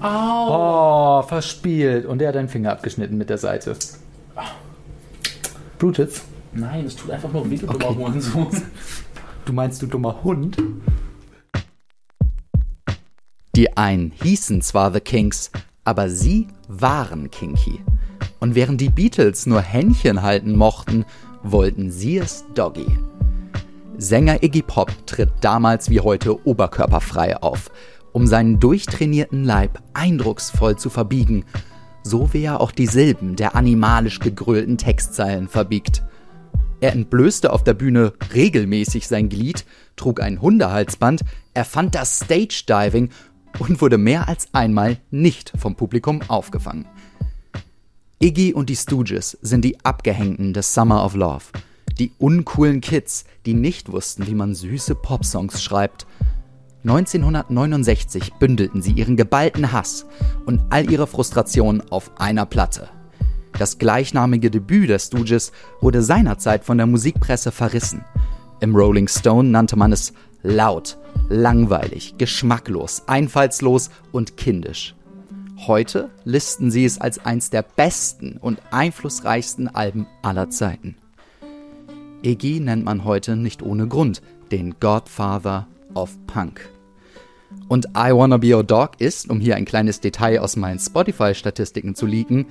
Au. Oh, verspielt. Und der hat deinen Finger abgeschnitten mit der Seite. Blutet's? Nein, es tut einfach nur weh, du dummer Hurensohn. Du meinst, du dummer Hund? Die einen hießen zwar The Kings, aber sie waren kinky. Und während die Beatles nur Händchen halten mochten, wollten sie es Doggy. Sänger Iggy Pop tritt damals wie heute oberkörperfrei auf, um seinen durchtrainierten Leib eindrucksvoll zu verbiegen, so wie er auch die Silben der animalisch gegrölten Textzeilen verbiegt. Er entblößte auf der Bühne regelmäßig sein Glied, trug ein Hundehalsband, erfand das Stage Diving und wurde mehr als einmal nicht vom Publikum aufgefangen. Iggy und die Stooges sind die Abgehängten des Summer of Love. Die uncoolen Kids, die nicht wussten, wie man süße Popsongs schreibt. 1969 bündelten sie ihren geballten Hass und all ihre Frustration auf einer Platte. Das gleichnamige Debüt der Stooges wurde seinerzeit von der Musikpresse verrissen. Im Rolling Stone nannte man es laut, langweilig, geschmacklos, einfallslos und kindisch. Heute listen sie es als eins der besten und einflussreichsten Alben aller Zeiten. Iggy nennt man heute nicht ohne Grund den Godfather of Punk. Und I Wanna Be Your Dog ist, um hier ein kleines Detail aus meinen Spotify-Statistiken zu leaken,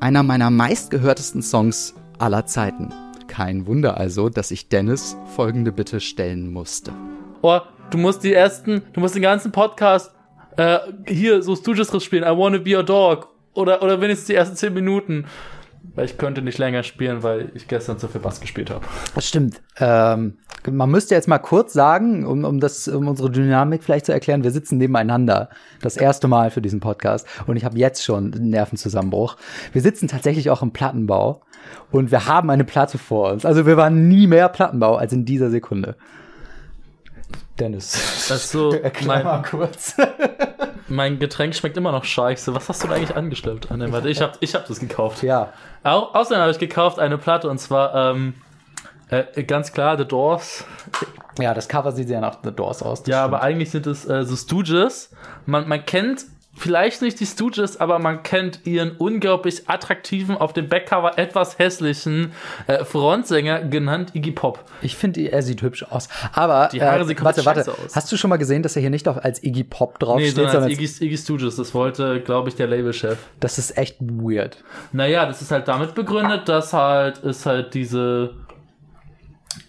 einer meiner meistgehörtesten Songs aller Zeiten. Kein Wunder also, dass ich Dennis folgende Bitte stellen musste. Oh, du musst die ersten, du musst den ganzen Podcast äh, hier so Stooges spielen. I wanna be your dog. Oder, oder wenigstens die ersten zehn Minuten. Weil ich könnte nicht länger spielen, weil ich gestern zu viel Bass gespielt habe. Das stimmt. Ähm, man müsste jetzt mal kurz sagen, um, um, das, um unsere Dynamik vielleicht zu erklären, wir sitzen nebeneinander. Das erste Mal für diesen Podcast. Und ich habe jetzt schon einen Nervenzusammenbruch. Wir sitzen tatsächlich auch im Plattenbau. Und wir haben eine Platte vor uns. Also wir waren nie mehr Plattenbau als in dieser Sekunde. Dennis. Das ist so Erklär mein, mal kurz. Mein Getränk schmeckt immer noch scheiße. Was hast du da eigentlich angeschleppt? Ah, nee, warte, ich hab, ich hab das gekauft. ja. Au außerdem habe ich gekauft eine Platte und zwar ähm, äh, ganz klar The Doors. Ja, das Cover sieht sehr nach The Doors aus. Ja, stimmt. aber eigentlich sind es äh, so Stooges. Man, man kennt vielleicht nicht die Stooges, aber man kennt ihren unglaublich attraktiven, auf dem Backcover etwas hässlichen äh, Frontsänger, genannt Iggy Pop. Ich finde, er sieht hübsch aus. Aber Die Haare äh, sehen warte, warte. aus. Hast du schon mal gesehen, dass er hier nicht auch als Iggy Pop Nee, draufsteht, sondern sondern als Iggy, Iggy Stooges. Das wollte, glaube ich, der Labelchef. das ist echt weird. Naja, das ist halt damit begründet, dass halt ist halt diese.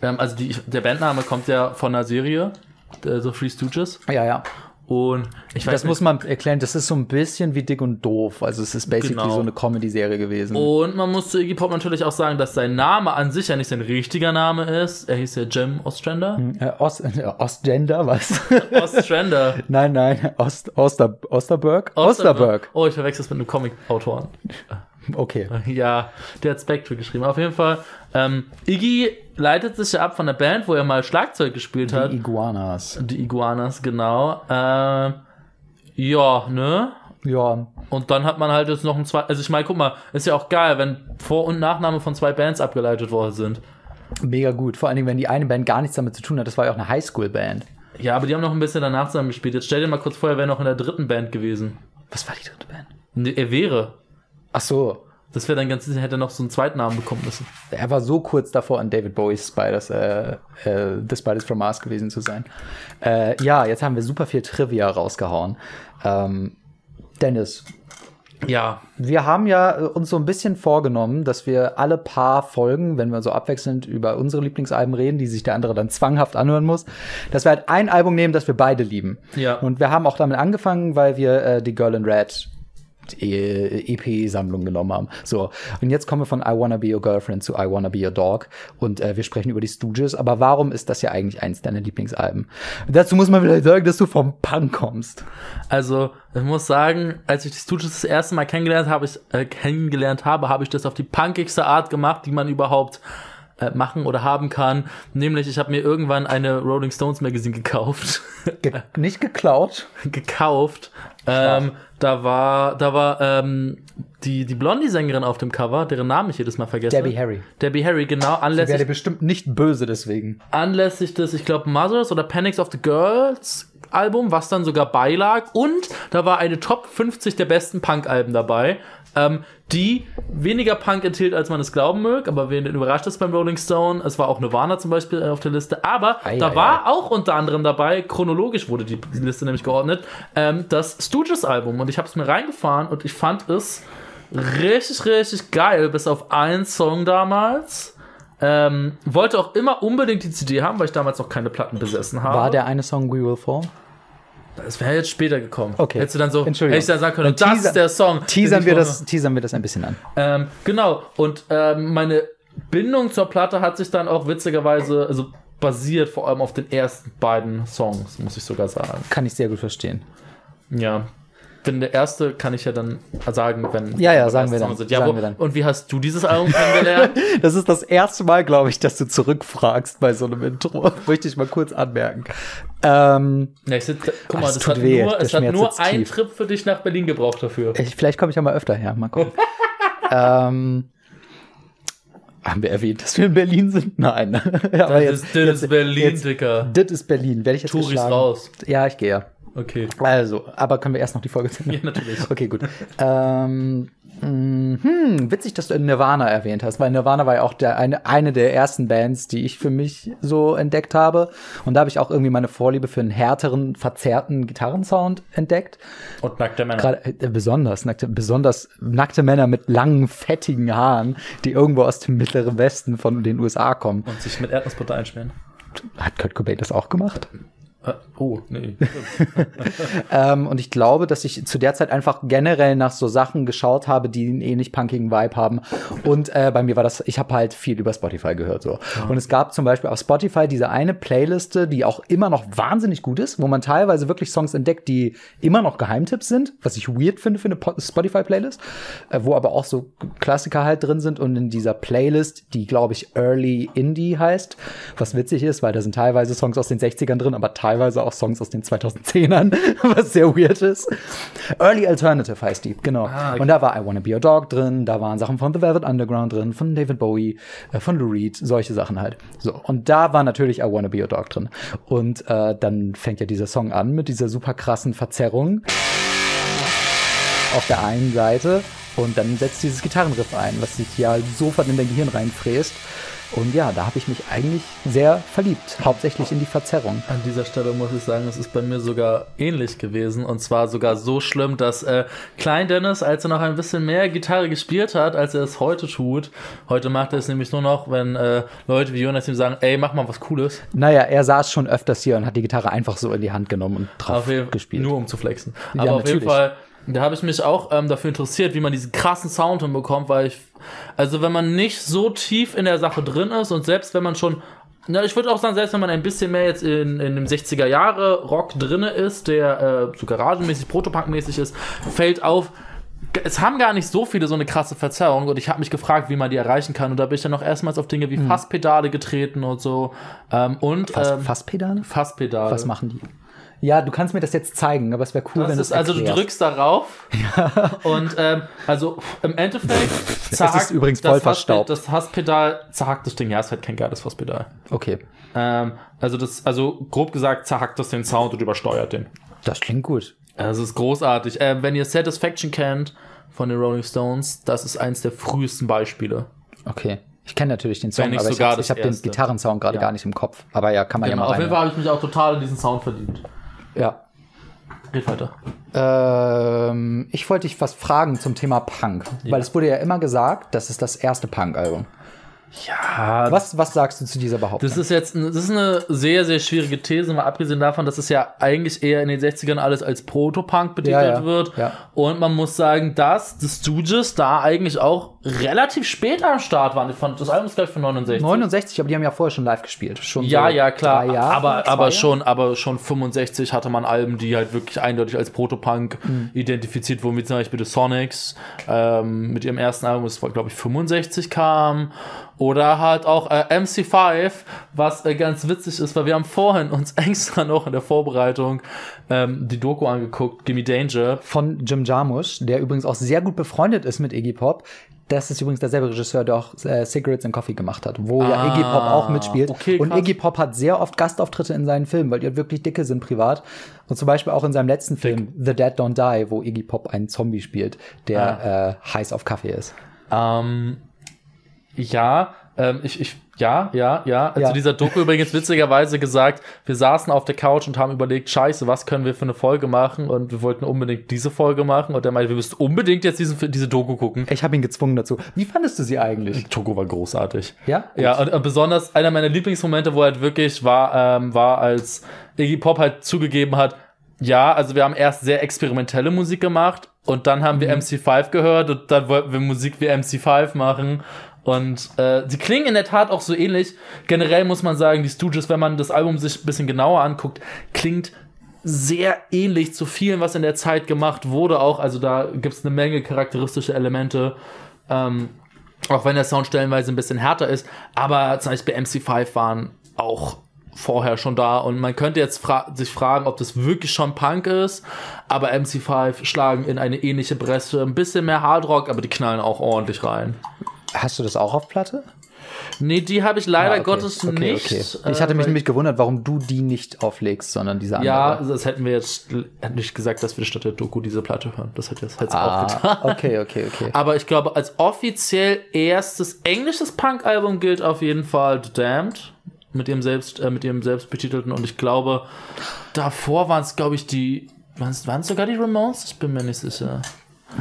Ähm, also die, der Bandname kommt ja von einer Serie, der, so Free Stooges. Ja, ja. Und ich weiß Das nicht, muss man erklären. Das ist so ein bisschen wie Dick und Doof. Also es ist basically Genau. so eine Comedy-Serie gewesen. Und man muss zu Iggy Pop natürlich auch sagen, dass sein Name an sich ja nicht sein richtiger Name ist. Er hieß ja Jem Ostrander. Äh, Ost, äh, Ostgender, was? Ostrander. nein, nein. Ost, Oster, Osterberg? Osterberg. Oh, ich verwechsel es mit einem Comic-Autoren. Okay. Ja, der hat Spectre geschrieben. Auf jeden Fall, ähm, Iggy leitet sich ja ab von der Band, wo er mal Schlagzeug gespielt hat. Die Iguanas. Die Iguanas, genau. Äh, ja, ne? Ja. Und dann hat man halt jetzt noch ein zwei. Also ich meine, guck mal, ist ja auch geil, wenn Vor- und Nachname von zwei Bands abgeleitet worden sind. Mega gut. Vor allen Dingen, wenn die eine Band gar nichts damit zu tun hat. Das war ja auch eine Highschool-Band. Ja, aber die haben noch ein bisschen danach zusammen gespielt. Jetzt stell dir mal kurz vor, er wäre noch in der dritten Band gewesen. Was war die dritte Band? Nee, er wäre. Ach so. Das wäre dann ganz sicher, hätte er noch so einen zweiten Namen bekommen müssen. Er war so kurz davor, an David Bowie's Spiders, äh, äh, The Spiders from Mars gewesen zu sein. Äh, ja, jetzt haben wir super viel Trivia rausgehauen. Ähm, Dennis, Ja, wir haben ja äh, uns so ein bisschen vorgenommen, dass wir alle paar Folgen, wenn wir so abwechselnd über unsere Lieblingsalben reden, die sich der andere dann zwanghaft anhören muss, dass wir halt ein Album nehmen, das wir beide lieben. Ja. Und wir haben auch damit angefangen, weil wir äh, die Girl in Red EP-Sammlung genommen haben. So, und jetzt kommen wir von I Wanna Be Your Girlfriend zu I Wanna Be Your Dog und äh, wir sprechen über die Stooges, aber warum ist das ja eigentlich eins deiner Lieblingsalben? Dazu muss man vielleicht sagen, dass du vom Punk kommst. also ich muss sagen, als ich die Stooges das erste Mal kennengelernt habe, ich, äh, kennengelernt habe, habe ich das auf die punkigste Art gemacht, die man überhaupt äh, machen oder haben kann. Nämlich, ich habe mir irgendwann eine Rolling Stones Magazine gekauft. Ge nicht geklaut. gekauft. Ähm, da war, da war ähm, die, die Blondie-Sängerin auf dem Cover, deren Namen ich jedes Mal vergesse. Debbie Harry. Debbie Harry, genau, Ich anlässlich, werde bestimmt nicht böse deswegen. anlässlich des, ich glaube, Mothers oder Panics of the Girls Album, was dann sogar beilag. Und da war eine Top 50 der besten Punk-Alben dabei, ähm, die weniger Punk enthielt, als man es glauben mögt. Aber wen überrascht es beim Rolling Stone? Es war auch Nirvana zum Beispiel auf der Liste. Aber Ei, da ei, war auch unter anderem dabei, chronologisch wurde die Liste nämlich geordnet, ähm, das Stooges-Album. Und ich habe es mir reingefahren und ich fand es richtig, richtig geil, bis auf einen Song damals. Ähm, wollte auch immer unbedingt die CD haben, weil ich damals noch keine Platten besessen habe. War der eine Song We Will Fall? Das wäre jetzt später gekommen. Okay. Hättest du dann so, hätte ich dann sagen können, Dann das ist der Song. Teasern wir, das, teasern wir das ein bisschen an. Ähm, genau. Und ähm, meine Bindung zur Platte hat sich dann auch witzigerweise, also basiert vor allem auf den ersten beiden Songs, muss ich sogar sagen. Kann ich sehr gut verstehen. Ja. Wenn der erste kann ich ja dann sagen, wenn Ja, ja, sagen wir dann. Sind. Ja, Sagen wo, wir dann. Und wie hast du dieses Album kennengelernt? Das ist das erste Mal, glaube ich, dass du zurückfragst bei so einem Intro. Möchte ich mal kurz anmerken. Ähm, ja, ich sitz, guck mal, Das hat weh, nur, es hat nur einen tief. Trip für dich nach Berlin gebraucht dafür. ich, vielleicht komme ich ja mal öfter her. Mal gucken. ähm, haben wir erwähnt, dass wir in Berlin sind? Nein. Aber Das ist, das ist Berlin, jetzt, Dicker. Das ist Berlin. Werde ich jetzt Touris geschlagen? raus. Ja, ich gehe ja. Okay. Also, aber können wir erst noch die Folge zu Ja, natürlich. Okay, gut. ähm, mh, hm, witzig, dass du Nirvana erwähnt hast, weil Nirvana war ja auch der, eine, eine der ersten Bands, die ich für mich so entdeckt habe. Und da habe ich auch irgendwie meine Vorliebe für einen härteren, verzerrten Gitarrensound entdeckt. Und nackte Männer. Gerade äh, besonders nackte, besonders nackte Männer mit langen, fettigen Haaren, die irgendwo aus dem mittleren Westen von den USA kommen. und sich mit Erdnussbutter einschmieren. Hat Kurt Cobain das auch gemacht? Äh, oh, nee. Ähm, und ich glaube, dass ich zu der Zeit einfach generell nach so Sachen geschaut habe, die einen ähnlich punkigen Vibe haben. Und äh, bei mir war das, ich habe halt viel über Spotify gehört so. Und es gab zum Beispiel auf Spotify diese eine Playliste, die auch immer noch wahnsinnig gut ist, wo man teilweise wirklich Songs entdeckt, die immer noch Geheimtipps sind, was ich weird finde für eine Po- Spotify-Playlist, äh, wo aber auch so Klassiker halt drin sind. Und in dieser Playlist, die glaube ich Early Indie heißt, was witzig ist, weil da sind teilweise Songs aus den 60ern drin, aber teilweise auch Songs aus den 2010ern, was sehr weird ist. Early Alternative heißt die, genau. Ah, okay. Und da war I Wanna Be Your Dog drin, da waren Sachen von The Velvet Underground drin, von David Bowie, äh, von Lou Reed, solche Sachen halt. So, und da war natürlich I Wanna Be Your Dog drin. Und äh, dann fängt ja dieser Song an mit dieser super krassen Verzerrung auf der einen Seite und dann setzt dieses Gitarrenriff ein, was sich ja sofort in dein Gehirn reinfräst. Und ja, da habe ich mich eigentlich sehr verliebt, hauptsächlich in die Verzerrung. An dieser Stelle muss ich sagen, es ist bei mir sogar ähnlich gewesen. Und zwar sogar so schlimm, dass äh, Klein Dennis, als er noch ein bisschen mehr Gitarre gespielt hat, als er es heute tut, heute macht er es nämlich nur noch, wenn äh, Leute wie Jonas ihm sagen, ey, mach mal was Cooles. Naja, er saß schon öfters hier und hat die Gitarre einfach so in die Hand genommen und drauf Auf jeden, gespielt. Nur um zu flexen. Ja, Aber auf jeden. Fall, da habe ich mich auch ähm, dafür interessiert, wie man diesen krassen Sound hinbekommt, weil ich, also wenn man nicht so tief in der Sache drin ist und selbst wenn man schon, na, ich würde auch sagen, selbst wenn man ein bisschen mehr jetzt in, in dem 60er Jahre Rock drinne ist, der äh, so garagenmäßig, Protopunk-mäßig ist, fällt auf, es haben gar nicht so viele so eine krasse Verzerrung und ich habe mich gefragt, wie man die erreichen kann und da bin ich dann noch erstmals auf Dinge wie Fasspedale getreten und so ähm, und Fass, ähm, Fasspedale? Fasspedale. Was machen die? Ja, du kannst mir das jetzt zeigen, aber es wäre cool, Das wenn du ist es also, du drückst darauf und ähm, also im Endeffekt zerhackt übrigens das voll Hassped- verstaubt. Das Hasspedal zerhackt das Ding. Ja, ist halt kein geiles Hasspedal. Okay, Ähm, also das, also grob gesagt zerhackt das den Sound und übersteuert den. das klingt gut. Also es ist großartig. Ähm, wenn ihr Satisfaction kennt von den Rolling Stones, das ist eins der frühesten Beispiele. Okay. Ich kenne natürlich den Song, aber ich habe das hab den. Gitarrensound gerade Ja. gar nicht im Kopf. Aber ja, kann man Genau, ja auf mal jeden rein. Fall habe ich mich auch total in diesen Sound verdient. Ja. Red weiter. Ähm, ich wollte dich was fragen zum Thema Punk, weil es wurde ja immer gesagt, das ist das erste Punk-Album. Ja, Was, was sagst du zu dieser Behauptung? Das ist jetzt das ist eine sehr, sehr schwierige These, mal abgesehen davon, dass es ja eigentlich eher in den 60ern alles als Proto-Punk betitelt Ja, ja, wird. ja. Und man muss sagen, dass The Stooges da eigentlich auch relativ spät am Start waren. Das Album ist gleich von 69. 69, aber die haben ja vorher schon live gespielt. Schon Ja, so ja, klar. Jahre, aber, aber schon, aber schon 65 hatte man Alben, die halt wirklich eindeutig als Protopunk Mhm. identifiziert wurden, wie zum Beispiel The Sonics, ähm, mit ihrem ersten Album, das glaube ich 65 kam. Oder halt auch äh, MC5, was äh, ganz witzig ist, weil wir haben vorhin uns extra noch in der Vorbereitung ähm, die Doku angeguckt, Gimme Danger. Von Jim Jarmusch, der übrigens auch sehr gut befreundet ist mit Iggy Pop. Das ist übrigens derselbe Regisseur, der auch äh, Cigarettes and Coffee gemacht hat, wo ja Ah, Iggy Pop auch mitspielt. okay, und. Iggy Pop hat sehr oft Gastauftritte in seinen Filmen, weil die halt wirklich dicke sind privat. Und zum Beispiel auch in seinem letzten Film, The Dead Don't Die, wo Iggy Pop einen Zombie spielt, der äh, heiß auf Kaffee ist. Ähm, ja, ähm, ich, ich, ja, ja, ja. Ja. Zu dieser Doku übrigens witzigerweise gesagt, wir saßen auf der Couch und haben überlegt, scheiße, was können wir für eine Folge machen? Und wir wollten unbedingt diese Folge machen. Und er meinte, wir müssen unbedingt jetzt diesen, diese Doku gucken. Ich habe ihn gezwungen dazu. Wie fandest du sie eigentlich? Die Doku war großartig. Ja? Ja, und, und besonders einer meiner Lieblingsmomente, wo halt wirklich war, ähm, war, als Iggy Pop halt zugegeben hat, ja, also wir haben erst sehr experimentelle Musik gemacht und dann haben wir MC5 gehört und dann wollten wir Musik wie MC5 machen. Und äh, die klingen in der Tat auch so ähnlich. Generell muss man sagen, die Stooges, wenn man das Album sich ein bisschen genauer anguckt, klingt sehr ähnlich zu vielen, was in der Zeit gemacht wurde auch. Also da gibt es eine Menge charakteristische Elemente. Ähm, auch wenn der Sound stellenweise ein bisschen härter ist. Aber zum Beispiel MC5 waren auch vorher schon da und man könnte jetzt fra sich fragen, ob das wirklich schon Punk ist, aber MC5 schlagen in eine ähnliche Bresche, ein bisschen mehr Hardrock, aber die knallen auch ordentlich rein. Hast du das auch auf Platte? Nee, die habe ich leider Ah, okay. Gottes okay, nicht. Okay. Ich hatte äh, mich weil- nämlich gewundert, warum du die nicht auflegst, sondern diese andere. Ja, das hätten wir jetzt hätte nicht gesagt, dass wir statt der Doku diese Platte hören. Das hätte jetzt hätte auch getan. ah, okay, okay, okay. Aber ich glaube, als offiziell erstes englisches Punk-Album gilt auf jeden Fall The Damned mit ihrem selbst, äh, mit ihrem selbst betitelten und ich glaube, davor waren es, glaube ich, die, waren es sogar die Ramones? Ich bin mir nicht sicher.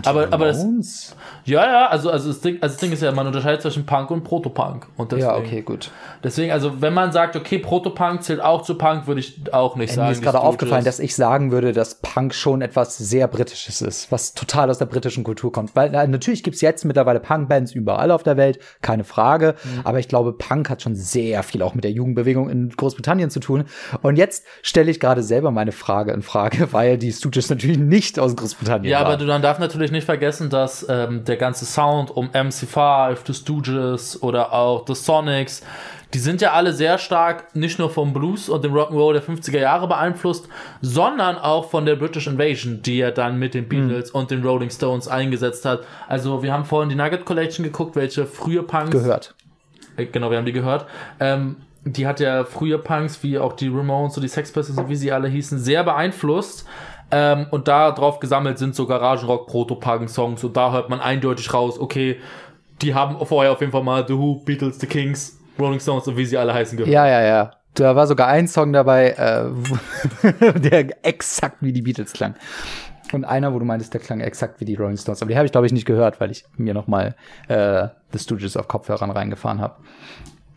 Aber, aber das, ja, ja, also, also, das Ding, also das Ding ist ja, man unterscheidet zwischen Punk und Protopunk. Und deswegen, Ja, okay, gut. Deswegen, also, wenn man sagt, okay, Protopunk zählt auch zu Punk, würde ich auch nicht sagen. Mir ist gerade aufgefallen, dass ich sagen würde, dass Punk schon etwas sehr Britisches ist, was total aus der britischen Kultur kommt. Weil äh, natürlich gibt's jetzt mittlerweile Punk-Bands überall auf der Welt, keine Frage. Mhm. Aber ich glaube, Punk hat schon sehr viel auch mit der Jugendbewegung in Großbritannien zu tun. Und jetzt stelle ich gerade selber meine Frage in Frage, weil die Stooges natürlich nicht aus Großbritannien Ja, aber waren. du, man darf natürlich nicht vergessen, dass ähm, der ganze Sound um MC5, The Stooges oder auch The Sonics, die sind ja alle sehr stark nicht nur vom Blues und dem Rock'n'Roll der 50er Jahre beeinflusst, sondern auch von der British Invasion, die er dann mit den Beatles und den Rolling Stones eingesetzt hat. Also wir haben vorhin die Nugget Collection geguckt, welche frühe Punks gehört. äh, Genau, wir haben die gehört. Ähm, die hat ja früher Punks, wie auch die Ramones und die Sex Pistols und wie sie alle hießen, sehr beeinflusst. Ähm, und da drauf gesammelt sind so Garagenrock, Proto-Punk-Songs. Und da hört man eindeutig raus, okay, die haben vorher auf jeden Fall mal The Who, Beatles, The Kings, Rolling Stones und wie sie alle heißen gehört. Ja, ja, ja. Da war sogar ein Song dabei, äh, der exakt wie die Beatles klang. Und einer, wo du meintest, der klang exakt wie die Rolling Stones. Aber die habe ich, glaube ich, nicht gehört, weil ich mir noch mal äh, The Stooges auf Kopfhörern reingefahren habe.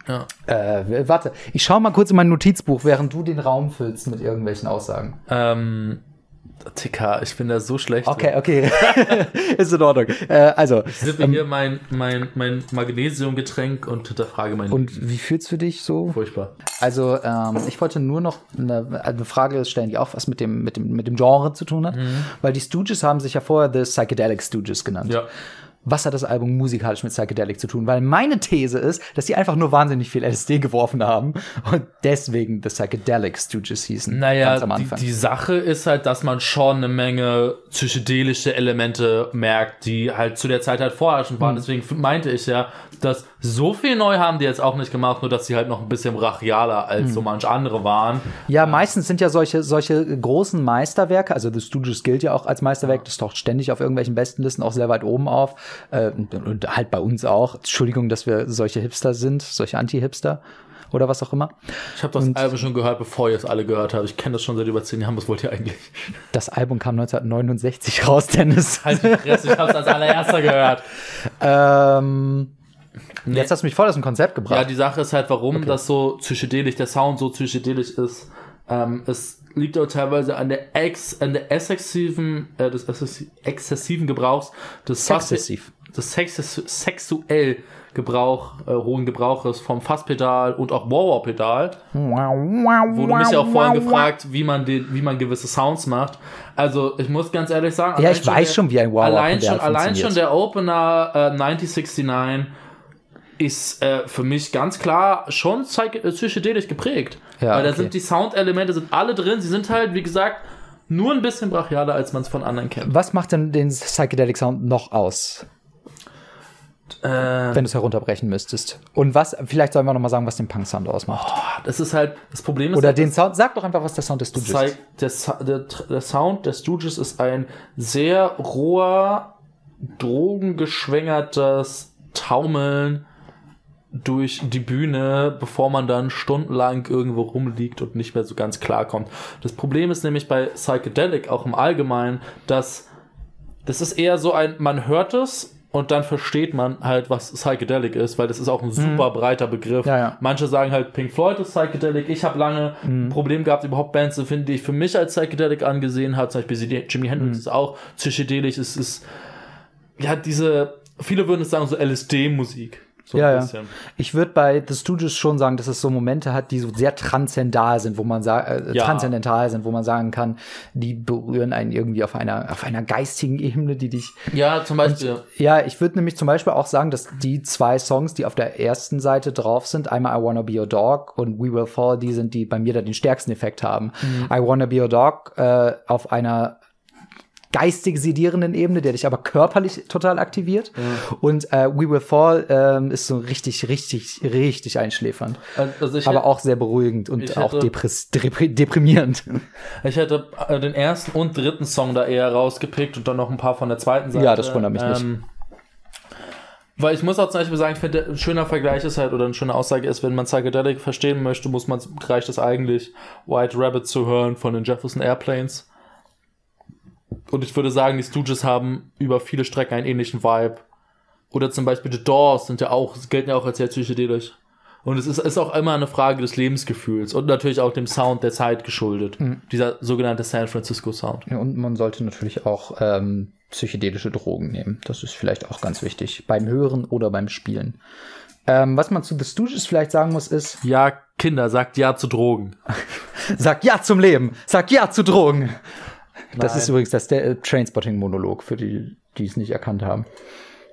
Ja. Äh, warte, ich schaue mal kurz in mein Notizbuch, während du den Raum füllst mit irgendwelchen Aussagen. Ähm, TK, ich bin da so schlecht. Okay, okay. Ist in Ordnung. Äh, also, Ich sippe hier mein, mein, mein Magnesiumgetränk und hinterfrage mein und wie fühlst du dich so? Furchtbar. Also, ähm, ich wollte nur noch eine, eine Frage stellen, die auch was mit dem, mit dem, mit dem Genre zu tun hat. Weil die Stooges haben sich ja vorher The Psychedelic Stooges genannt. Ja. Was hat das Album musikalisch mit Psychedelic zu tun? Weil meine These ist, dass die einfach nur wahnsinnig viel LSD geworfen haben und deswegen The Psychedelic Stooges hießen. Naja, ganz am die, die Sache ist halt, dass man schon eine Menge psychedelische Elemente merkt, die halt zu der Zeit halt vorherrschend Hm. waren. Deswegen meinte ich ja, dass so viel neu haben die jetzt auch nicht gemacht, nur dass sie halt noch ein bisschen brachialer als Hm. so manch andere waren. Ja, meistens sind ja solche, solche großen Meisterwerke, also The Stooges gilt ja auch als Meisterwerk, das taucht ständig auf irgendwelchen Bestenlisten auch sehr weit oben auf. Äh, und, und halt bei uns auch. Entschuldigung, dass wir solche Hipster sind, solche Anti-Hipster oder was auch immer. Ich habe das Album schon gehört, bevor ihr es alle gehört habt. Ich kenne das schon seit über zehn Jahren. Was wollt ihr eigentlich? Das Album kam 1969 raus, Dennis. Halt die Fresse, ich hab's als allererster gehört. ähm, Jetzt hast du mich voll aus dem Konzept Ja, gebracht. die Sache ist halt, warum das so psychedelisch, der Sound so psychedelisch ist. Ähm, es liegt auch teilweise an der ex, an der exzessiven, äh, des exzessi- exzessiven Gebrauchs des Sexzessiv. des Sex sexuell Gebrauch, äh, hohen Gebrauches vom Fasspedal und auch Wah-Wah-Pedal. Wurde mich ja auch vorhin gefragt, wie man den, wie man gewisse Sounds macht. Also ich muss ganz ehrlich sagen, Ja, ich weiß der, schon, wie ein Wah-Wah-Pedal allein schon, allein schon der Opener äh, 1969 ist äh, für mich ganz klar schon äh, psychedelisch geprägt. Ja, Weil da okay. sind die Soundelemente sind alle drin. Sie sind halt, wie gesagt, nur ein bisschen brachialer, als man es von anderen kennt. Was macht denn den Psychedelic Sound noch aus, Äh, wenn du es herunterbrechen müsstest? Und was, vielleicht sollen wir noch mal sagen, was den Punk-Sound ausmacht. das ist halt, das Problem ist Oder halt, den Sound, sag doch einfach, was der Sound des Stooges ist. der, der, der Sound der Stooges ist ein sehr roher, drogengeschwängertes Taumeln durch die Bühne, bevor man dann stundenlang irgendwo rumliegt und nicht mehr so ganz klarkommt. Das Problem ist nämlich bei Psychedelic auch im Allgemeinen, dass das ist eher so ein, man hört es und dann versteht man halt, was Psychedelic ist, weil das ist auch ein super breiter Begriff. Mhm. Ja, ja. Manche sagen halt, Pink Floyd ist Psychedelic. Ich habe lange Mhm. ein Problem gehabt, überhaupt Bands zu finden, die ich für mich als Psychedelic angesehen habe. Zum Beispiel Jimi Mhm. Hendrix ist auch psychedelisch. Es ist, ja, diese, viele würden es sagen, so LSD-Musik. So Ja, ja. Ich würde bei The Stooges schon sagen, dass es so Momente hat, die so sehr transzendal sind, wo man äh, Ja. transzendental sind, wo man sagen kann, die berühren einen irgendwie auf einer, auf einer geistigen Ebene, die dich. Ja, zum Beispiel. Ja, ich würde nämlich zum Beispiel auch sagen, dass die zwei Songs, die auf der ersten Seite drauf sind, einmal I Wanna Be Your Dog und We Will Fall, die sind, die bei mir da den stärksten Effekt haben. I Wanna Be Your Dog äh, auf einer geistig sedierenden Ebene, der dich aber körperlich total aktiviert. Und äh, We Will Fall ähm, ist so richtig, richtig, richtig einschläfernd. Also ich, aber hätte, auch sehr beruhigend und auch hätte- deprimierend. ich hätte äh, den ersten und dritten Song da eher rausgepickt und dann noch ein paar von der zweiten Seite. Ja, das wundert mich nicht. Ähm, Weil ich muss auch zum Beispiel sagen, ich finde, ein schöner Vergleich ist halt, oder eine schöne Aussage ist, wenn man Psychedelic verstehen möchte, muss man, reicht es eigentlich, White Rabbit zu hören von den Jefferson Airplanes. Und ich würde sagen, die Stooges haben über viele Strecken einen ähnlichen Vibe. Oder zum Beispiel The Doors sind ja auch, gelten ja auch als sehr psychedelisch. Und es ist, ist auch immer eine Frage des Lebensgefühls und natürlich auch dem Sound der Zeit geschuldet. Mhm. Dieser sogenannte San Francisco Sound. Ja, und man sollte natürlich auch ähm, psychedelische Drogen nehmen. Das ist vielleicht auch ganz wichtig. Beim Hören oder beim Spielen. Ähm, was man zu The Stooges vielleicht sagen muss, ist, Ja, Kinder, sagt Ja zu Drogen. sag ja zum Leben, sag ja zu Drogen. Das ist übrigens das der äh, Trainspotting-Monolog, für die, die es nicht erkannt haben.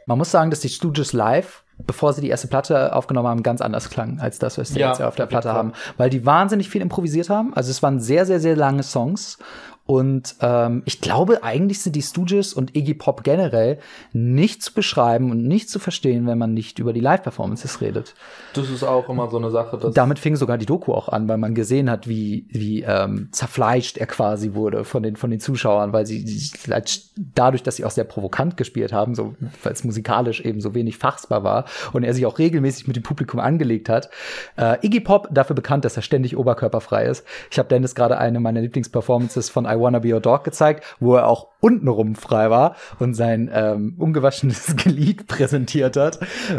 Man muss sagen, dass die Stooges live, bevor sie die erste Platte aufgenommen haben, ganz anders klangen als das, was sie Ja, jetzt auf der Platte haben. Weil die wahnsinnig viel improvisiert haben. Also es waren sehr, sehr, sehr lange Songs. Und ähm, ich glaube, eigentlich sind die Stooges und Iggy Pop generell nicht zu beschreiben und nicht zu verstehen, wenn man nicht über die Live-Performances redet. Das ist auch immer so eine Sache. Dass Damit fing sogar die Doku auch an, weil man gesehen hat, wie, wie ähm, zerfleischt er quasi wurde von den, von den Zuschauern, weil sie als- dadurch, dass sie auch sehr provokant gespielt haben, so, weil es musikalisch eben so wenig fassbar war und er sich auch regelmäßig mit dem Publikum angelegt hat. Äh, Iggy Pop dafür bekannt, dass er ständig oberkörperfrei ist. Ich habe Dennis gerade eine meiner Lieblingsperformances von I Wanna Be Your Dog gezeigt, wo er auch untenrum frei war und sein ähm, ungewaschenes Glied präsentiert hat.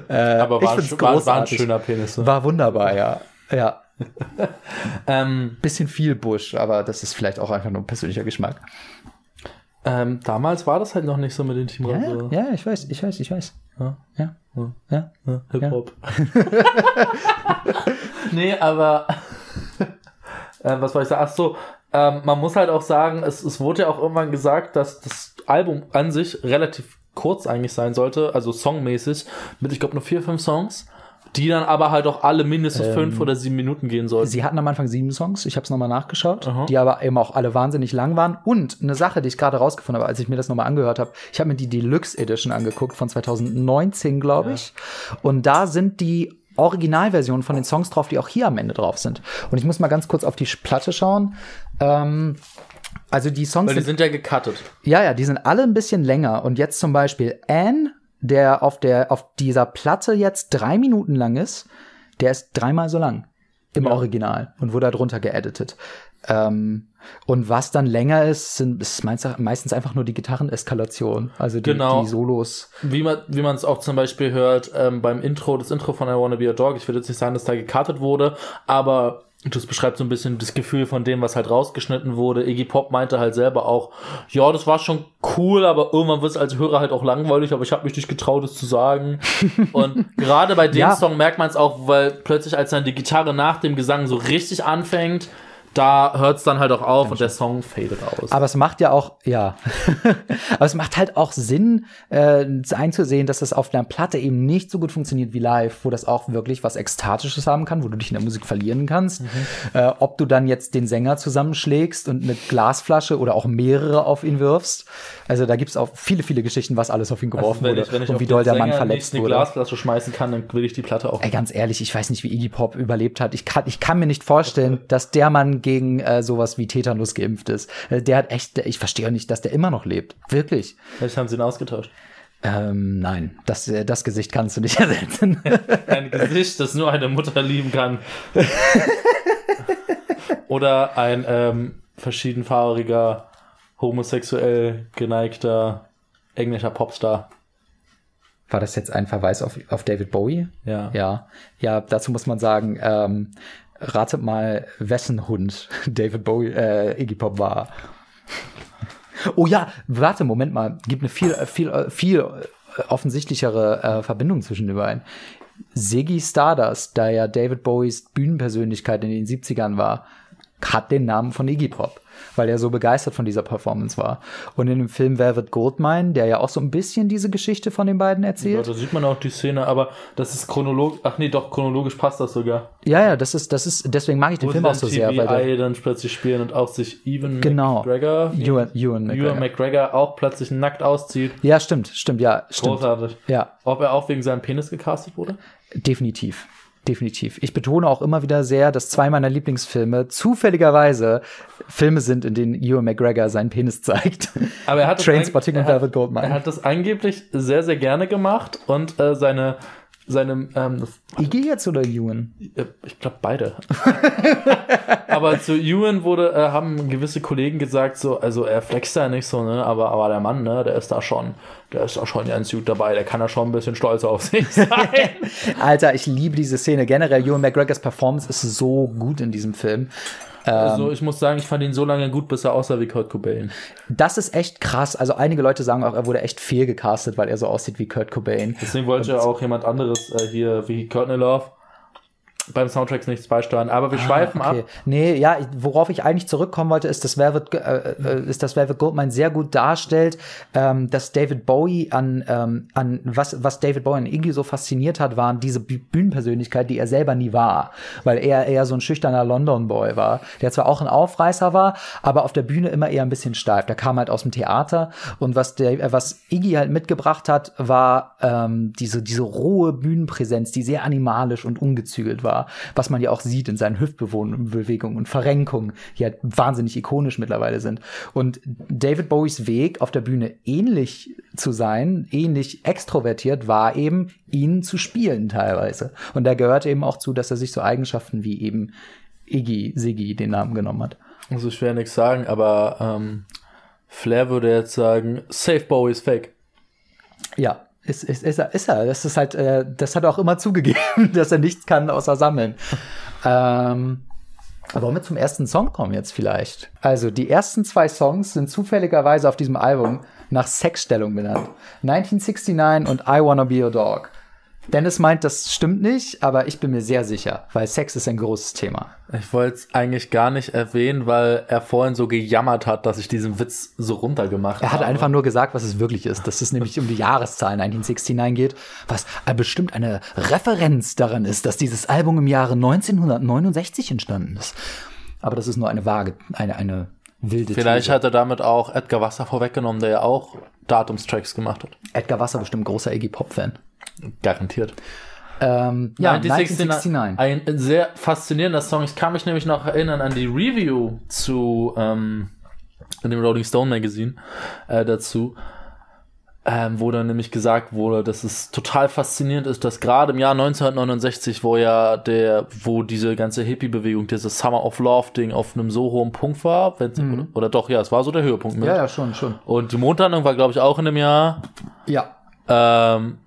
Äh, aber ich war, sch- war, war ein schöner Penis. ne? War wunderbar, ja. Ja. Ähm, Bisschen viel Busch, aber das ist vielleicht auch einfach nur ein persönlicher Geschmack. ähm, damals war das halt noch nicht so mit den Team Ja, Rasur. ja, ich weiß, ich weiß, ich weiß. Ja. Ja. Ja. Ja. Ja, Hip-Hop. nee, aber äh, was wollte ich sagen? Ach so, ähm, man muss halt auch sagen, es, es wurde ja auch irgendwann gesagt, dass das Album an sich relativ kurz eigentlich sein sollte, also songmäßig, mit ich glaube nur vier, fünf Songs, die dann aber halt auch alle mindestens fünf oder sieben Minuten gehen sollten. Sie hatten am Anfang sieben Songs, ich habe es nochmal nachgeschaut, Aha. die aber eben auch alle wahnsinnig lang waren. Und eine Sache, die ich gerade rausgefunden habe, als ich mir das nochmal angehört habe, ich habe mir die Deluxe Edition angeguckt von 2019, glaube ich. Und da sind die Originalversionen von den Songs drauf, die auch hier am Ende drauf sind. Und ich muss mal ganz kurz auf die Platte schauen. Ähm, also die Songs Weil die sind sind ja gecuttet. Ja, ja, die sind alle ein bisschen länger. Und jetzt zum Beispiel Anne, der auf der, auf dieser Platte jetzt drei Minuten lang ist, der ist dreimal so lang im Ja. Original und wurde darunter geeditet. Ähm, und was dann länger ist, sind, ist meist- meistens einfach nur die Gitarreneskalation. Also die, Genau. die Solos. Wie man wie man es auch zum Beispiel hört ähm, beim Intro, das Intro von I Wanna Be a Dog. Ich würde jetzt nicht sagen, dass da gekartet wurde, aber das beschreibt so ein bisschen das Gefühl von dem, was halt rausgeschnitten wurde. Iggy Pop meinte halt selber auch, ja, das war schon cool, aber irgendwann wird es als Hörer halt auch langweilig, aber ich habe mich nicht getraut, es zu sagen. Und gerade bei dem Ja. Song merkt man es auch, weil plötzlich, als dann die Gitarre nach dem Gesang so richtig anfängt, da hört es dann halt auch auf und der Song fadet aus. Aber es macht ja auch, ja, aber es macht halt auch Sinn, äh, einzusehen, dass das auf einer Platte eben nicht so gut funktioniert wie live, wo das auch wirklich was Ekstatisches haben kann, wo du dich in der Musik verlieren kannst. Mhm. Äh, ob du dann jetzt den Sänger zusammenschlägst und eine Glasflasche oder auch mehrere auf ihn wirfst. Also da gibt's auch viele, viele Geschichten, was alles auf ihn geworfen Also wenn wurde ich, wenn ich und wie doll der Mann verletzt nicht eine wurde. Glasflasche schmeißen kann, dann will ich die Platte auch. Ey, ganz ehrlich, ich weiß nicht, wie Iggy Pop überlebt hat. Ich kann, ich kann mir nicht vorstellen, dass der Mann gegen äh, sowas wie Tetanus geimpft ist. Äh, Der hat echt, ich verstehe auch nicht, dass der immer noch lebt. Wirklich. Vielleicht haben sie ihn ausgetauscht. Ähm, nein, das, äh, das Gesicht kannst du nicht ersetzen. Ein Gesicht, das nur eine Mutter lieben kann. Oder ein ähm, verschiedenfarbiger, homosexuell geneigter englischer Popstar. War das jetzt ein Verweis auf, auf David Bowie? Ja. Ja, ja, dazu muss man sagen, ähm, ratet mal, wessen Hund David Bowie, äh, Iggy Pop war. Oh ja, warte, Moment mal, gibt eine viel, äh, viel, äh, viel äh, offensichtlichere äh, Verbindung zwischen den beiden. Ziggy Stardust, da ja David Bowies Bühnenpersönlichkeit in den 70ern war, hat den Namen von Iggy Pop, weil er so begeistert von dieser Performance war. Und in dem Film Velvet Goldmine, der ja auch so ein bisschen diese Geschichte von den beiden Ja, erzählt. da sieht man auch die Szene, aber das ist chronologisch. Ach nee, doch, chronologisch passt das sogar. Ja, ja, das ist, das ist, deswegen mag ich den Wo Film auch so sehr, weil der, dann plötzlich spielen und auch sich Ewan Genau. McGregor, Ewan, Ewan Ewan McGregor. McGregor auch plötzlich nackt auszieht. Ja, stimmt, stimmt, ja, stimmt. Großartig. Ja, Ob er auch wegen seinem Penis gecastet wurde? definitiv. Definitiv. Ich betone auch immer wieder sehr, dass zwei meiner Lieblingsfilme zufälligerweise Filme sind, in denen Ewan McGregor seinen Penis zeigt. Aber er hat das Trainspotting und Velvet Goldmine. Er hat das angeblich sehr, sehr gerne gemacht und äh, seine, seine, ähm, das, Iggy jetzt oder Ewan? äh, ich glaube beide. aber zu Ewan wurde, äh, haben gewisse Kollegen gesagt, so, also er flext ja nicht so, ne, aber, aber der Mann, ne, der ist da schon, der ist da schon ganz gut dabei, der kann da schon ein bisschen stolz auf sich sein. Alter, ich liebe diese Szene. Generell, Ewan McGregors Performance ist so gut in diesem Film. Also ich muss sagen, ich fand ihn so lange gut, bis er aussah wie Kurt Cobain. Das ist echt krass. Also einige Leute sagen auch, er wurde echt fehlgecastet, weil er so aussieht wie Kurt Cobain. Deswegen wollte ja auch jemand anderes äh, hier, wie Courtney Love, beim Soundtracks nichts beisteuern. Aber wir schweifen Ah, Okay. ab. Nee, ja, worauf ich eigentlich zurückkommen wollte, ist, dass Velvet, äh, äh, ist, dass Velvet Goldmine sehr gut darstellt, ähm, dass David Bowie an, ähm, an was, was David Bowie an Iggy so fasziniert hat, waren diese Bü- Bühnenpersönlichkeit, die er selber nie war, weil er eher so ein schüchterner London Boy war, der zwar auch ein Aufreißer war, aber auf der Bühne immer eher ein bisschen steif. Der kam halt aus dem Theater und was der, äh, was Iggy halt mitgebracht hat, war ähm, diese diese rohe Bühnenpräsenz, die sehr animalisch und ungezügelt war, was man ja auch sieht in seinen Hüftbewegungen und Verrenkungen, die halt wahnsinnig ikonisch mittlerweile sind. Und David Bowies Weg auf der Bühne ähnlich zu sein, ähnlich extrovertiert, war eben ihn zu spielen teilweise. Und da gehört eben auch zu, dass er sich so Eigenschaften wie eben Iggy, Siggy den Namen genommen hat. Also ich will nichts sagen, aber ähm, Flair würde jetzt sagen, Safe Bowie ist fake. Ja, ist, ist, ist, er, ist er. Das ist halt, äh, das hat er auch immer zugegeben, dass er nichts kann außer sammeln. ähm, aber wollen wir zum ersten Song kommen jetzt vielleicht? Also, die ersten zwei Songs sind zufälligerweise auf diesem Album nach Sexstellung benannt. 1969 und I Wanna Be Your Dog. Dennis meint, das stimmt nicht, aber ich bin mir sehr sicher, weil Sex ist ein großes Thema. Ich wollte es eigentlich gar nicht erwähnen, weil er vorhin so gejammert hat, dass ich diesen Witz so runtergemacht Er hat habe. einfach nur gesagt, was es wirklich ist, dass es nämlich um die Jahreszahl 1969 geht, was bestimmt eine Referenz daran ist, dass dieses Album im Jahre 1969 entstanden ist. Aber das ist nur eine vage, eine, eine wilde Vielleicht These. hat er damit auch Edgar Wasser vorweggenommen, der ja auch Datumstracks gemacht hat. Edgar Wasser bestimmt großer Iggy Pop-Fan. Garantiert. Ähm, ja, 1969. 1969. Ein sehr faszinierender Song. Ich kann mich nämlich noch erinnern an die Review zu ähm, in dem Rolling Stone Magazine äh, dazu, ähm, wo dann nämlich gesagt wurde, dass es total faszinierend ist, dass gerade im Jahr 1969, wo ja der, wo diese ganze Hippie-Bewegung, dieses Summer of Love-Ding auf einem so hohen Punkt war, wenn, oder, oder doch, ja, es war so der Höhepunkt mit. Ja, ja, schon, schon. Und die Mondlandung war, glaube ich, auch in dem Jahr. Ja. Ähm,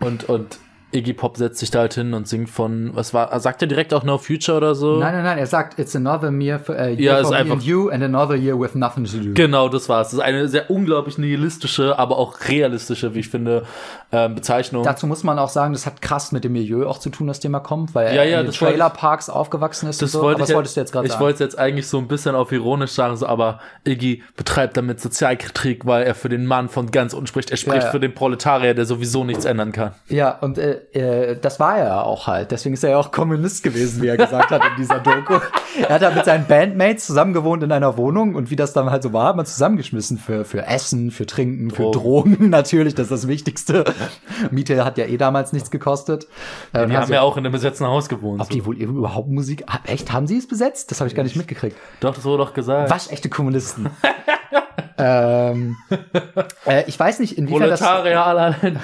und, und Iggy Pop setzt sich da halt hin und singt von, was war, sagt er direkt auch No Future oder so? Nein, nein, nein, er sagt, it's another year, for, uh, year Ja, for me and you and another year with nothing to do. Genau, das war's. Das ist eine sehr unglaublich nihilistische, aber auch realistische, wie ich finde, ähm, Bezeichnung. Dazu muss man auch sagen, das hat krass mit dem Milieu auch zu tun, aus dem er kommt, weil er Ja, ja, in den ich- Trailerparks aufgewachsen ist das und so. wollte aber ich was wolltest du jetzt gerade Ich sagen? wollte jetzt eigentlich so ein bisschen auf ironisch sagen, so, aber Iggy betreibt damit Sozialkritik, weil er für den Mann von ganz unten spricht. Er spricht ja. für den Proletarier, der sowieso nichts ändern kann. Ja, und äh, äh, das war er ja auch halt. Deswegen ist er ja auch Kommunist gewesen, wie er gesagt hat in dieser Doku. Er hat da mit seinen Bandmates zusammen gewohnt in einer Wohnung und wie das dann halt so war, hat man zusammengeschmissen für, für Essen, für Trinken, für Drogen natürlich, das ist das Wichtigste. Miete hat ja eh damals nichts gekostet. Ähm, Die also, haben ja auch in einem besetzten Haus gewohnt. ob die wohl überhaupt Musik. Echt, haben sie es besetzt? Das habe ich gar nicht mitgekriegt. Doch, das wurde doch gesagt. Waschechte Kommunisten. ähm, äh, ich weiß nicht, inwiefern das, Proletarier Länder.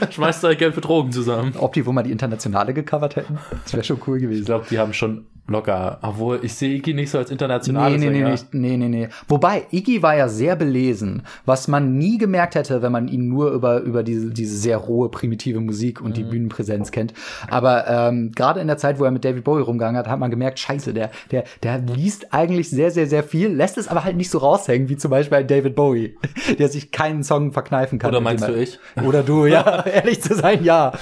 Schmeißt da Geld für Drogen zusammen. ob die wohl mal die Internationale gecovert hätten. Das wäre schon cool gewesen. Ich glaube, die haben schon locker. Obwohl, ich sehe Iggy nicht so als internationales Nee, nee, nee, Sänger. nicht, nee, nee, nee. Wobei, Iggy war ja sehr belesen, was man nie gemerkt hätte, wenn man ihn nur über, über diese, diese sehr rohe, primitive Musik und die Mhm. Bühnenpräsenz kennt. Aber ähm, gerade in der Zeit, wo er mit David Bowie rumgegangen hat, hat man gemerkt, scheiße, der, der, der liest eigentlich sehr, sehr, sehr viel, lässt es aber halt nicht so raushängen, wie zum Beispiel David Bowie, der sich keinen Song verkneifen kann. Oder meinst du ich? Oder du, ja, ehrlich zu sein, ja.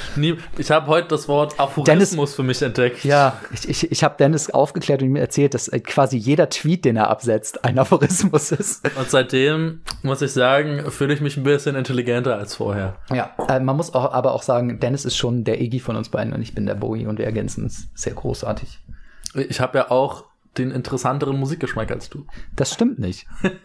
Ich habe heute das Wort Aphorismus für mich entdeckt. Ja, ich, ich, ich habe Dennis aufgeklärt und ihm erzählt, dass äh, quasi jeder Tweet, den er absetzt, ein Aphorismus ist. Und seitdem, muss ich sagen, fühle ich mich ein bisschen intelligenter als vorher. Ja, äh, man muss auch, aber auch sagen, Dennis ist schon der Iggy von uns beiden und ich bin der Bowie und wir ergänzen es sehr großartig. Ich habe ja auch den interessanteren Musikgeschmack als du. Das stimmt nicht.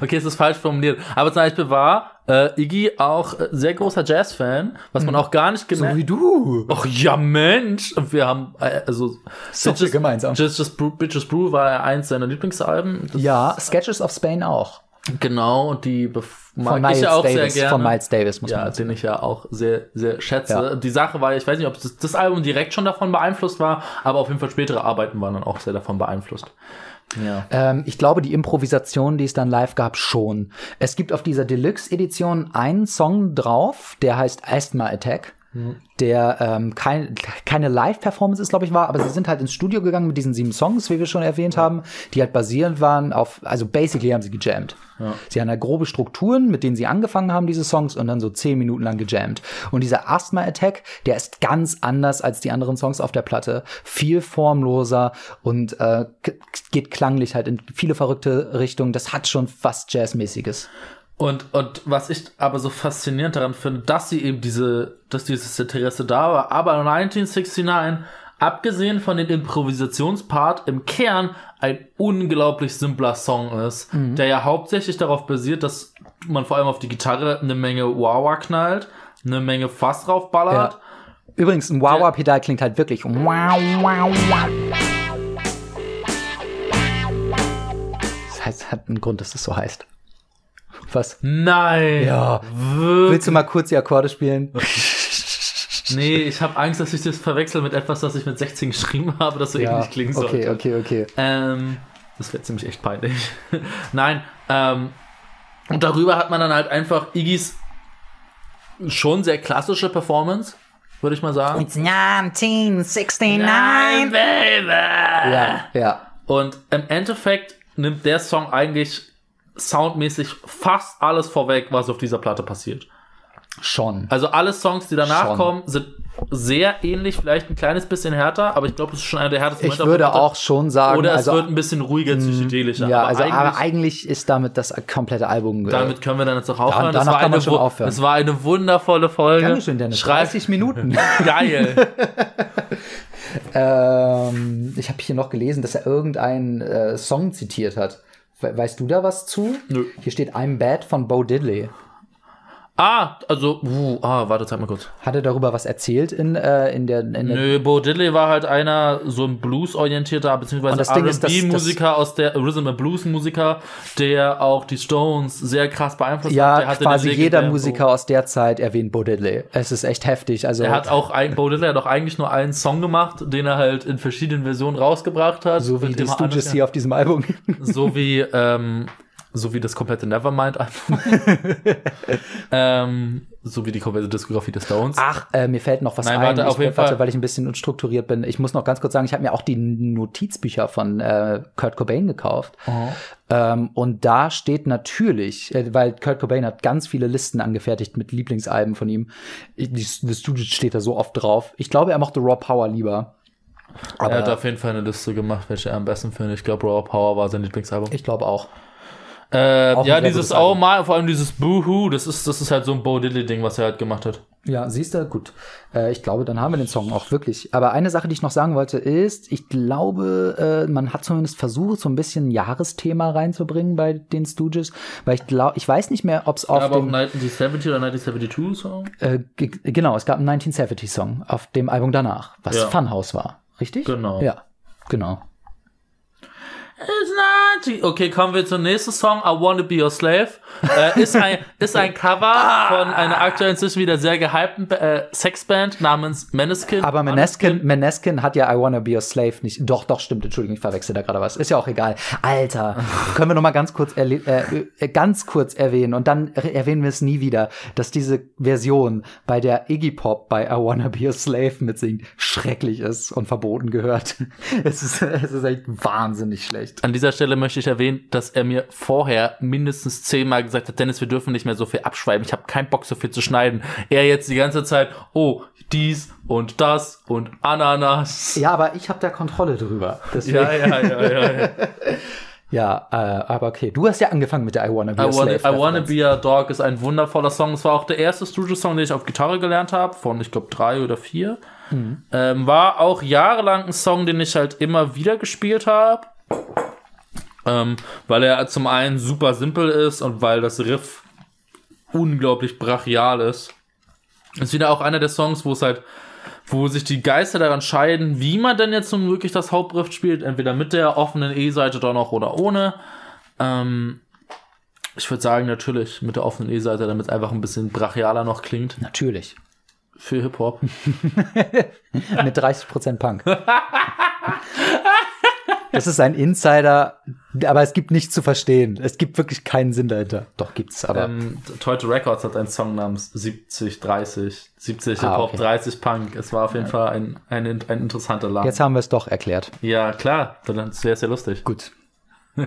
Okay, es ist falsch formuliert. Aber zum Beispiel war äh, Iggy auch äh, sehr großer Jazz-Fan, was man auch gar nicht gemerkt wie du. Ach ja, Mensch! Und wir haben, äh, also, So viel gemeinsam. Just Brew, Bitches Brew war ja eins seiner Lieblingsalben. Das, Ja, Sketches of Spain auch. Genau, und die mag Von Miles ich ja auch Davis. sehr gerne. Von Miles Davis muss man ja, den ich ja auch sehr, sehr schätze. Ja. Die Sache war, ich weiß nicht, ob das, das Album direkt schon davon beeinflusst war, aber auf jeden Fall spätere Arbeiten waren dann auch sehr davon beeinflusst. Ja. Ähm, ich glaube, die Improvisation, die es dann live gab, schon. Es gibt auf dieser Deluxe-Edition einen Song drauf, der heißt Asthma Attack. Der ähm, kein, keine Live-Performance ist, glaube ich, war, aber sie sind halt ins Studio gegangen mit diesen sieben Songs, wie wir schon erwähnt haben, die halt basierend waren auf, also basically haben sie gejammt. Sie haben da grobe Strukturen, mit denen sie angefangen haben, diese Songs, und dann so zehn Minuten lang gejammt. Und dieser Asthma Attack, der ist ganz anders als die anderen Songs auf der Platte. Viel formloser und äh, geht klanglich halt in viele verrückte Richtungen. Das hat schon fast Jazzmäßiges. Und, und was ich aber so faszinierend daran finde, dass sie eben diese, dass dieses Interesse da war, aber 1969, abgesehen von dem Improvisationspart, im Kern ein unglaublich simpler Song ist, der ja hauptsächlich darauf basiert, dass man vor allem auf die Gitarre eine Menge Wawa knallt, eine Menge Fass draufballert. Ja. Übrigens, ein Wawa-Pedal klingt halt wirklich wow, wow, wow. Das heißt, hat einen Grund, dass es so heißt. Was? Nein! Ja. Wirklich? Willst du mal kurz die Akkorde spielen? Nee, ich habe Angst, dass ich das verwechsel mit etwas, das ich mit 16 geschrieben habe, das so ähnlich klingen sollte. okay, okay, okay. Ähm, das wäre ziemlich echt peinlich. Nein, ähm, und darüber hat man dann halt einfach Iggys schon sehr klassische Performance, würde ich mal sagen. It's 1969. Baby! Ja, ja. Und im Endeffekt nimmt der Song eigentlich soundmäßig fast alles vorweg, was auf dieser Platte passiert. Schon. Also alle Songs, die danach Schon. kommen, sind sehr ähnlich, vielleicht ein kleines bisschen härter, aber ich glaube, es ist schon einer der härtesten Ich würde auch schon sagen, Oder es also, wird ein bisschen ruhiger, psychedelischer. ja, aber also, eigentlich, aber eigentlich ist damit das komplette Album. äh, damit können wir dann jetzt auch aufhören. danach das, war kann man eine, schon aufhören. das war eine wundervolle Folge. Dankeschön, Dennis. Schreib 30 Minuten. geil. ähm, ich habe hier noch gelesen, dass er irgendeinen äh, Song zitiert hat. We weißt du da was zu? Nö. Hier steht I'm Bad von Bo Diddley. Ah, also, uh, ah, warte, zeig mal kurz. Hat er darüber was erzählt in, äh, in der. In der Nö, Bo Diddley war halt einer, so ein Blues-orientierter, beziehungsweise R&B-Musiker aus der, Rhythm and Blues-Musiker, der auch die Stones sehr krass beeinflusst hat. ja, Der hatte quasi jeder legendären Musiker aus der Zeit erwähnt Bo Diddley. Es ist echt heftig. Also, Er hat auch ein, Bo Diddley hat auch eigentlich nur einen Song gemacht, den er halt in verschiedenen Versionen rausgebracht hat. so wie die Stooges hier auf diesem Album. So wie, ähm, So wie das komplette Nevermind-Album. ähm, so wie die komplette Diskografie des Stones. Ach, äh, mir fällt noch was Nein, ein. warte, ich, auf jeden warte, Fall. weil ich ein bisschen unstrukturiert bin. Ich muss noch ganz kurz sagen, ich habe mir auch die Notizbücher von äh, Kurt Cobain gekauft. Ähm, und da steht natürlich, äh, weil Kurt Cobain hat ganz viele Listen angefertigt mit Lieblingsalben von ihm. Die, das Studio steht da so oft drauf. Ich glaube, er mochte Raw Power lieber. Aber er hat auf jeden Fall eine Liste gemacht, welche er am besten findet. Ich glaube, Raw Power war sein Lieblingsalbum. ich glaube auch. Äh, Auch ja, dieses. Oh mal, vor allem dieses Boohoo, das ist, das ist halt so ein Bo Diddley-Ding, was er halt gemacht hat. Ja, siehst du, gut. Äh, ich glaube, dann haben wir den Song auch wirklich. Aber eine Sache, die ich noch sagen wollte, ist, ich glaube, äh, man hat zumindest versucht, so ein bisschen ein Jahresthema reinzubringen bei den Stooges, weil ich glaube, ich weiß nicht mehr, ob es auf auch dem 1970 oder 1972 Song? äh, ge- genau, es gab einen 1970 Song auf dem Album danach, was Ja. Funhouse war, richtig? Genau. Ja, genau. It's 90. Okay, kommen wir zum nächsten Song, I Wanna Be Your Slave. Äh, ist, ein, ist ein Cover von einer aktuell inzwischen wieder sehr gehypten äh, Sexband namens Meneskin. Aber Meneskin, Meneskin hat ja I Wanna Be Your Slave nicht. Doch, doch, stimmt. Entschuldigung, ich verwechsel da gerade was. Ist ja auch egal. Alter, können wir noch mal ganz kurz, äh, äh, ganz kurz erwähnen und dann er- erwähnen wir es nie wieder, dass diese Version bei der Iggy Pop bei I Wanna Be Your Slave mitsingt schrecklich ist und verboten gehört. es ist, es ist echt wahnsinnig schlecht. An dieser Stelle möchte ich erwähnen, dass er mir vorher mindestens zehnmal gesagt hat, Dennis, wir dürfen nicht mehr so viel abschreiben. Ich habe keinen Bock, so viel zu schneiden. Er jetzt die ganze Zeit, oh, dies und das und Ananas. Ja, aber ich habe da Kontrolle drüber. Ja, ja, ja, ja. ja. ja äh, aber okay. Du hast ja angefangen mit der I Wanna Be I wanna, Slave. I wanna. Be a Dog ist ein wundervoller Song. Es war auch der erste Studio-Song, den ich auf Gitarre gelernt habe, von, ich glaube, drei oder vier. Ähm, war auch jahrelang ein Song, den ich halt immer wieder gespielt habe. Ähm, weil er zum einen super simpel ist und weil das Riff unglaublich brachial ist. Ist wieder auch einer der Songs, wo es halt, wo sich die Geister daran scheiden, wie man denn jetzt nun wirklich das Hauptriff spielt, entweder mit der offenen E-Seite dann noch oder ohne. Ähm, ich würde sagen, natürlich mit der offenen E-Seite, damit es einfach ein bisschen brachialer noch klingt Natürlich. für Hip-Hop. Mit 30% Punk. Das ist ein Insider, aber es gibt nichts zu verstehen. Es gibt wirklich keinen Sinn dahinter. Doch gibt's, aber Ähm, Toyota Records hat einen Song namens 70, 30, 70 Ah, Hip-Hop, okay. 30 Punk. Es war auf jeden Fall ein, ein, ein interessanter Laden. jetzt haben wir es doch erklärt. Ja, klar, dann wäre es ja lustig. Gut.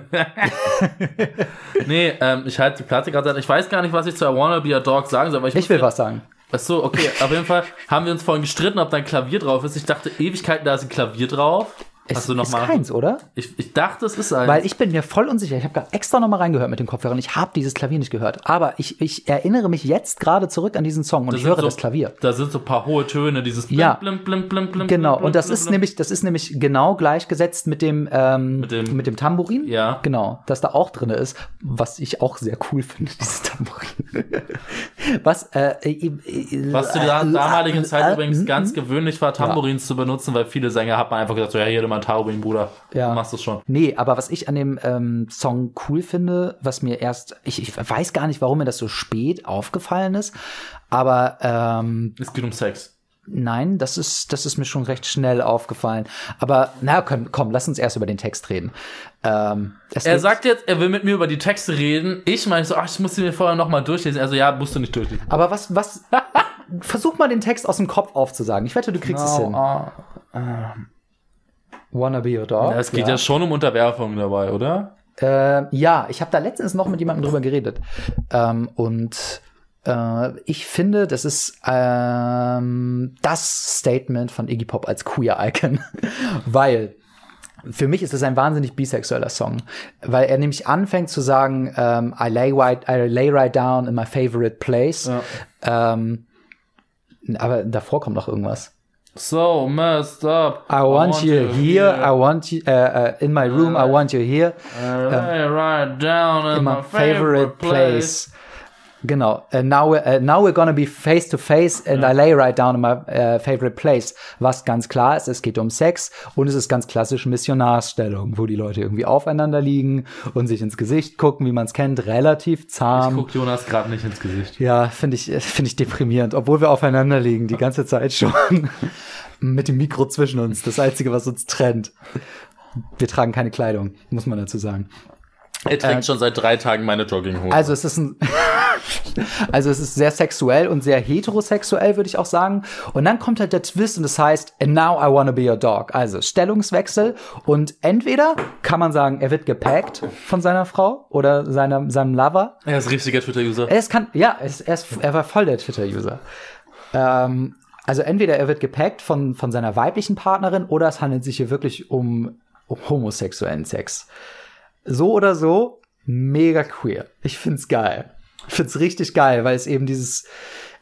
Nee, ähm, ich halte die Platte gerade an. Ich weiß gar nicht, was ich zu I Wanna Be a Dog sagen soll, aber ich, Ich will was sagen. Ach so, okay, auf jeden Fall haben wir uns vorhin gestritten, ob da ein Klavier drauf ist. Ich dachte, Ewigkeiten, da ist ein Klavier drauf. Es Hast du ist noch mal? keins, oder? Ich, ich dachte, es ist eins. Weil ich bin mir voll unsicher. Ich habe gerade extra noch mal reingehört mit den Kopfhörern. Ich habe dieses Klavier nicht gehört. Aber ich, ich erinnere mich jetzt gerade zurück an diesen Song und ich sind höre so, das Klavier. Da sind so ein paar hohe Töne, dieses Blim, Ja. Blim, Blim, Blim, Blim, Genau, und das ist nämlich, das ist nämlich genau gleichgesetzt mit dem, ähm, Mit dem- mit dem Tambourin. Ja. Genau, das da auch drin ist, was ich auch sehr cool finde, dieses Tambourin. was, äh, äh, Was zu der äh, damaligen äh, Zeit äh, übrigens äh, ganz gewöhnlich war, Tambourins zu benutzen, weil viele Sänger hat man einfach gesagt, so, ja, hier mal ein Tambourin, Bruder. Ja. Du machst das schon. Nee, aber was ich an dem ähm, Song cool finde, was mir erst, ich, ich weiß gar nicht, warum mir das so spät aufgefallen ist, aber ähm, Es geht um Sex. nein, das ist, das ist mir schon recht schnell aufgefallen. Aber na komm, komm lass uns erst über den Text reden. Ähm, Er sagt jetzt, er will mit mir über die Texte reden. Ich meine so, ach, ich muss sie mir vorher noch mal durchlesen. Also ja, musst du nicht durchlesen. Aber was, was, versuch mal den Text aus dem Kopf aufzusagen. Ich wette, du kriegst es hin. ah. Wanna be your dog? Ja, es geht ja. schon um Unterwerfung dabei, oder? Äh, ja, ich habe da letztens noch mit jemandem drüber geredet. Ähm, und äh, ich finde, das ist ähm, das Statement von Iggy Pop als Queer Icon. Weil für mich ist es ein wahnsinnig bisexueller Song, weil er nämlich anfängt zu sagen, ähm, I, lay right, I lay right down in my favorite place. Ähm, aber davor kommt noch irgendwas. So messed up. I want, you here, I want you uh, uh, in my room, I want you here. I right down in, in my my favorite place. Genau. Uh, now, uh, now we're gonna be face to face and I lay right down in my uh, favorite place. Was ganz klar ist, es geht um Sex und es ist ganz klassisch Missionarsstellung, wo die Leute irgendwie aufeinander liegen und sich ins Gesicht gucken, wie man es kennt, relativ Ich zahm. guck Jonas gerade nicht ins Gesicht. Ja, finde ich, finde ich deprimierend, obwohl wir aufeinander liegen, die ganze Zeit schon. Mit dem Mikro zwischen uns, das Einzige, was uns trennt. Wir tragen keine Kleidung, muss man dazu sagen. Er trägt schon seit drei Tagen meine Jogginghose. Also es ist ein, also es ist sehr sexuell und sehr heterosexuell, würde ich auch sagen. Und dann kommt halt der Twist und es heißt, and now I wanna be your dog. Also Stellungswechsel und entweder kann man sagen, er wird gepackt von seiner Frau oder seiner, seinem Lover. er ist richtiger Twitter-User. Es kann, ja, es, er, ist, er war voll der Twitter-User. Ähm, also entweder er wird gepackt von, von seiner weiblichen Partnerin oder es handelt sich hier wirklich um homosexuellen Sex. So oder so, mega queer. Ich find's geil. Ich find's richtig geil, weil es eben dieses,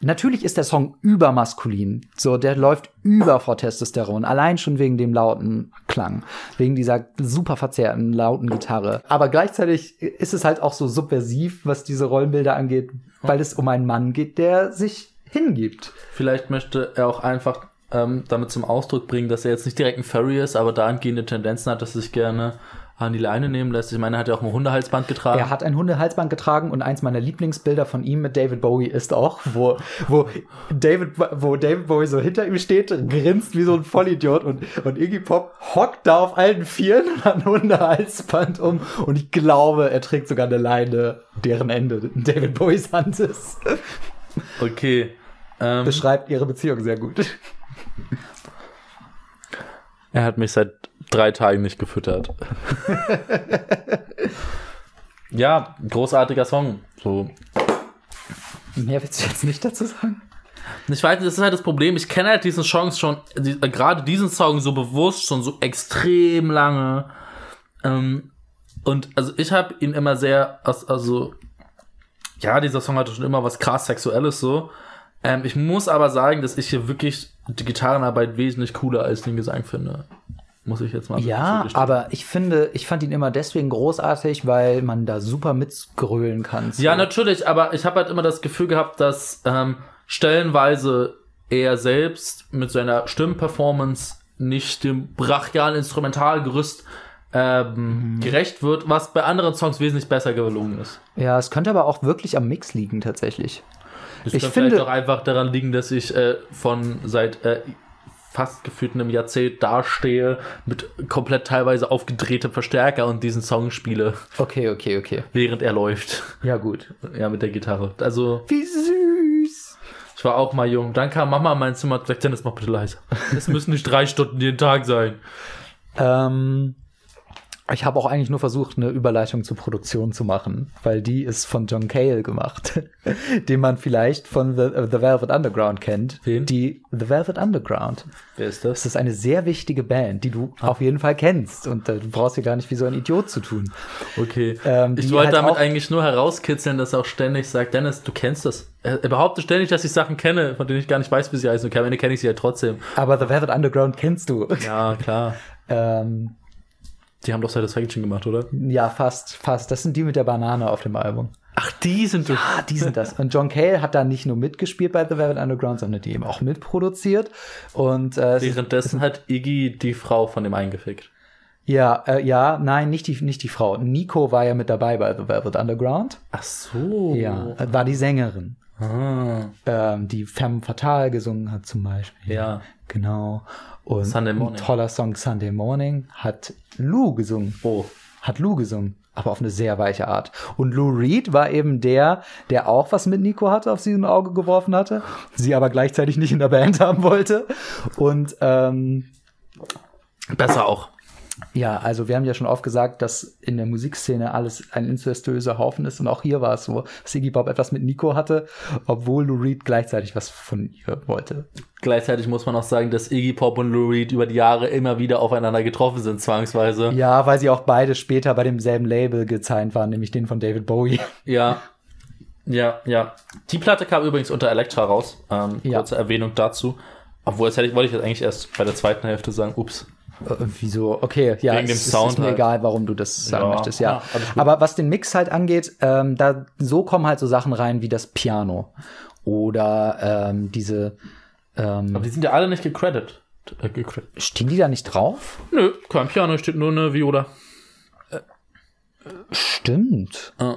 natürlich ist der Song übermaskulin. So, der läuft über vor Testosteron. Allein schon wegen dem lauten Klang. Wegen dieser super verzerrten, lauten Gitarre. Aber gleichzeitig ist es halt auch so subversiv, was diese Rollenbilder angeht, weil es um einen Mann geht, der sich hingibt. Vielleicht möchte er auch einfach ähm, damit zum Ausdruck bringen, dass er jetzt nicht direkt ein Furry ist, aber dahingehende Tendenzen hat, dass er sich gerne an die Leine nehmen lässt. Ich meine, er hat ja auch ein Hundehalsband getragen. Er hat ein Hundehalsband getragen und eins meiner Lieblingsbilder von ihm mit David Bowie ist auch, wo, wo David, wo David Bowie so hinter ihm steht, grinst wie so ein Vollidiot und, und Iggy Pop hockt da auf allen Vieren und hat ein Hundehalsband um und ich glaube, er trägt sogar eine Leine, deren Ende David Bowies Hand ist. Okay. Ähm, Beschreibt ihre Beziehung sehr gut. er hat mich seit drei Tagen nicht gefüttert. ja, großartiger Song. So. Mehr willst du jetzt nicht dazu sagen? Ich weiß, das ist halt das Problem. Ich kenne halt diesen Song schon, die, äh, gerade diesen Song so bewusst schon so extrem lange. Ähm, und also ich habe ihn immer sehr, als- also ja, dieser Song hatte schon immer was krass Sexuelles so. Ähm, ich muss aber sagen, dass ich hier wirklich die Gitarrenarbeit wesentlich cooler als den Gesang finde. Muss ich jetzt mal Ja, aber ich finde, ich fand ihn immer deswegen großartig, weil man da super mitgrölen kann. Ja, natürlich, aber ich habe halt immer das Gefühl gehabt, dass ähm, stellenweise er selbst mit seiner Stimmperformance nicht dem brachialen Instrumentalgerüst ähm, gerecht wird, was bei anderen Songs wesentlich besser gelungen ist. Ja, es könnte aber auch wirklich am Mix liegen, tatsächlich. Das Ich kann finde- vielleicht auch einfach daran liegen, dass ich äh, von seit äh, fast gefühlt einem Jahrzehnt dastehe mit komplett teilweise aufgedrehtem Verstärker und diesen Song spiele, Okay, okay, okay. während er läuft. Ja, gut. Ja, mit der Gitarre. Also Wie süß. Ich war auch mal jung. Dann kam Mama in mein Zimmer und gesagt, Dennis, mach bitte leise. Es müssen nicht drei Stunden jeden Tag sein. Ähm, ich habe auch eigentlich nur versucht, eine Überleitung zur Produktion zu machen, weil die ist von John Cale gemacht, den man vielleicht von The, äh, The Velvet Underground kennt. Wen? Die The Velvet Underground. Wer ist Das ist eine sehr wichtige Band, die du auf jeden Fall kennst und äh, du brauchst hier gar nicht wie so ein Idiot zu tun. Okay. Ähm, ich wollte halt damit eigentlich nur herauskitzeln, dass er auch ständig sagt, Dennis, du kennst das. Er, er behauptet ständig, dass ich Sachen kenne, von denen ich gar nicht weiß, wie sie heißen. Okay, am Ende kenne ich sie ja trotzdem. Aber The Velvet Underground kennst du. Ja, klar. Ähm, Die haben doch Satisfaction gemacht, oder? ja, fast, fast. Das sind die mit der Banane auf dem Album. Ach, die sind das. Ah, die sind das. Und John Cale hat da nicht nur mitgespielt bei The Velvet Underground, sondern die eben auch mitproduziert. Und äh, es ist- Währenddessen hat Iggy die Frau von dem eingefickt. ja, äh, ja, nein, nicht die, nicht die Frau. Nico war ja mit dabei bei The Velvet Underground. Ach so. Ja, war die Sängerin, Ah, ähm, die Femme Fatale gesungen hat zum Beispiel. ja. Genau. Und Sunday Morning. ein toller Song Sunday Morning hat Lou gesungen. Oh. Hat Lou gesungen, aber auf eine sehr weiche Art. Und Lou Reed war eben der, der auch was mit Nico hatte, auf sie ein Auge geworfen hatte, sie aber gleichzeitig nicht in der Band haben wollte. Und ähm, Besser auch. Ja, also wir haben ja schon oft gesagt, dass in der Musikszene alles ein incestuöser Haufen ist. Und auch hier war es so, dass Iggy Pop etwas mit Nico hatte, obwohl Lou Reed gleichzeitig was von ihr wollte. Gleichzeitig muss man auch sagen, dass Iggy Pop und Lou Reed über die Jahre immer wieder aufeinander getroffen sind, zwangsweise. Ja, weil sie auch beide später bei demselben Label gezeigt waren, nämlich den von David Bowie. Ja. Ja, ja. Die Platte kam übrigens unter Elektra raus. Ähm, Ja. Kurze Erwähnung dazu. Obwohl, das hätte ich, wollte ich jetzt eigentlich erst bei der zweiten Hälfte sagen. Ups. Äh, Wieso? Okay, ja, Wegen dem es, Sound ist mir halt. egal, warum du das sagen Ja, möchtest, ja. ja, gut. Aber was den Mix halt angeht, ähm, da so kommen halt so Sachen rein wie das Piano oder ähm, diese ähm, Aber die sind ja alle nicht gecredited. Äh, gecredited. stehen die da nicht drauf? Nö, kein Piano, steht nur eine Viola. Stimmt. Äh.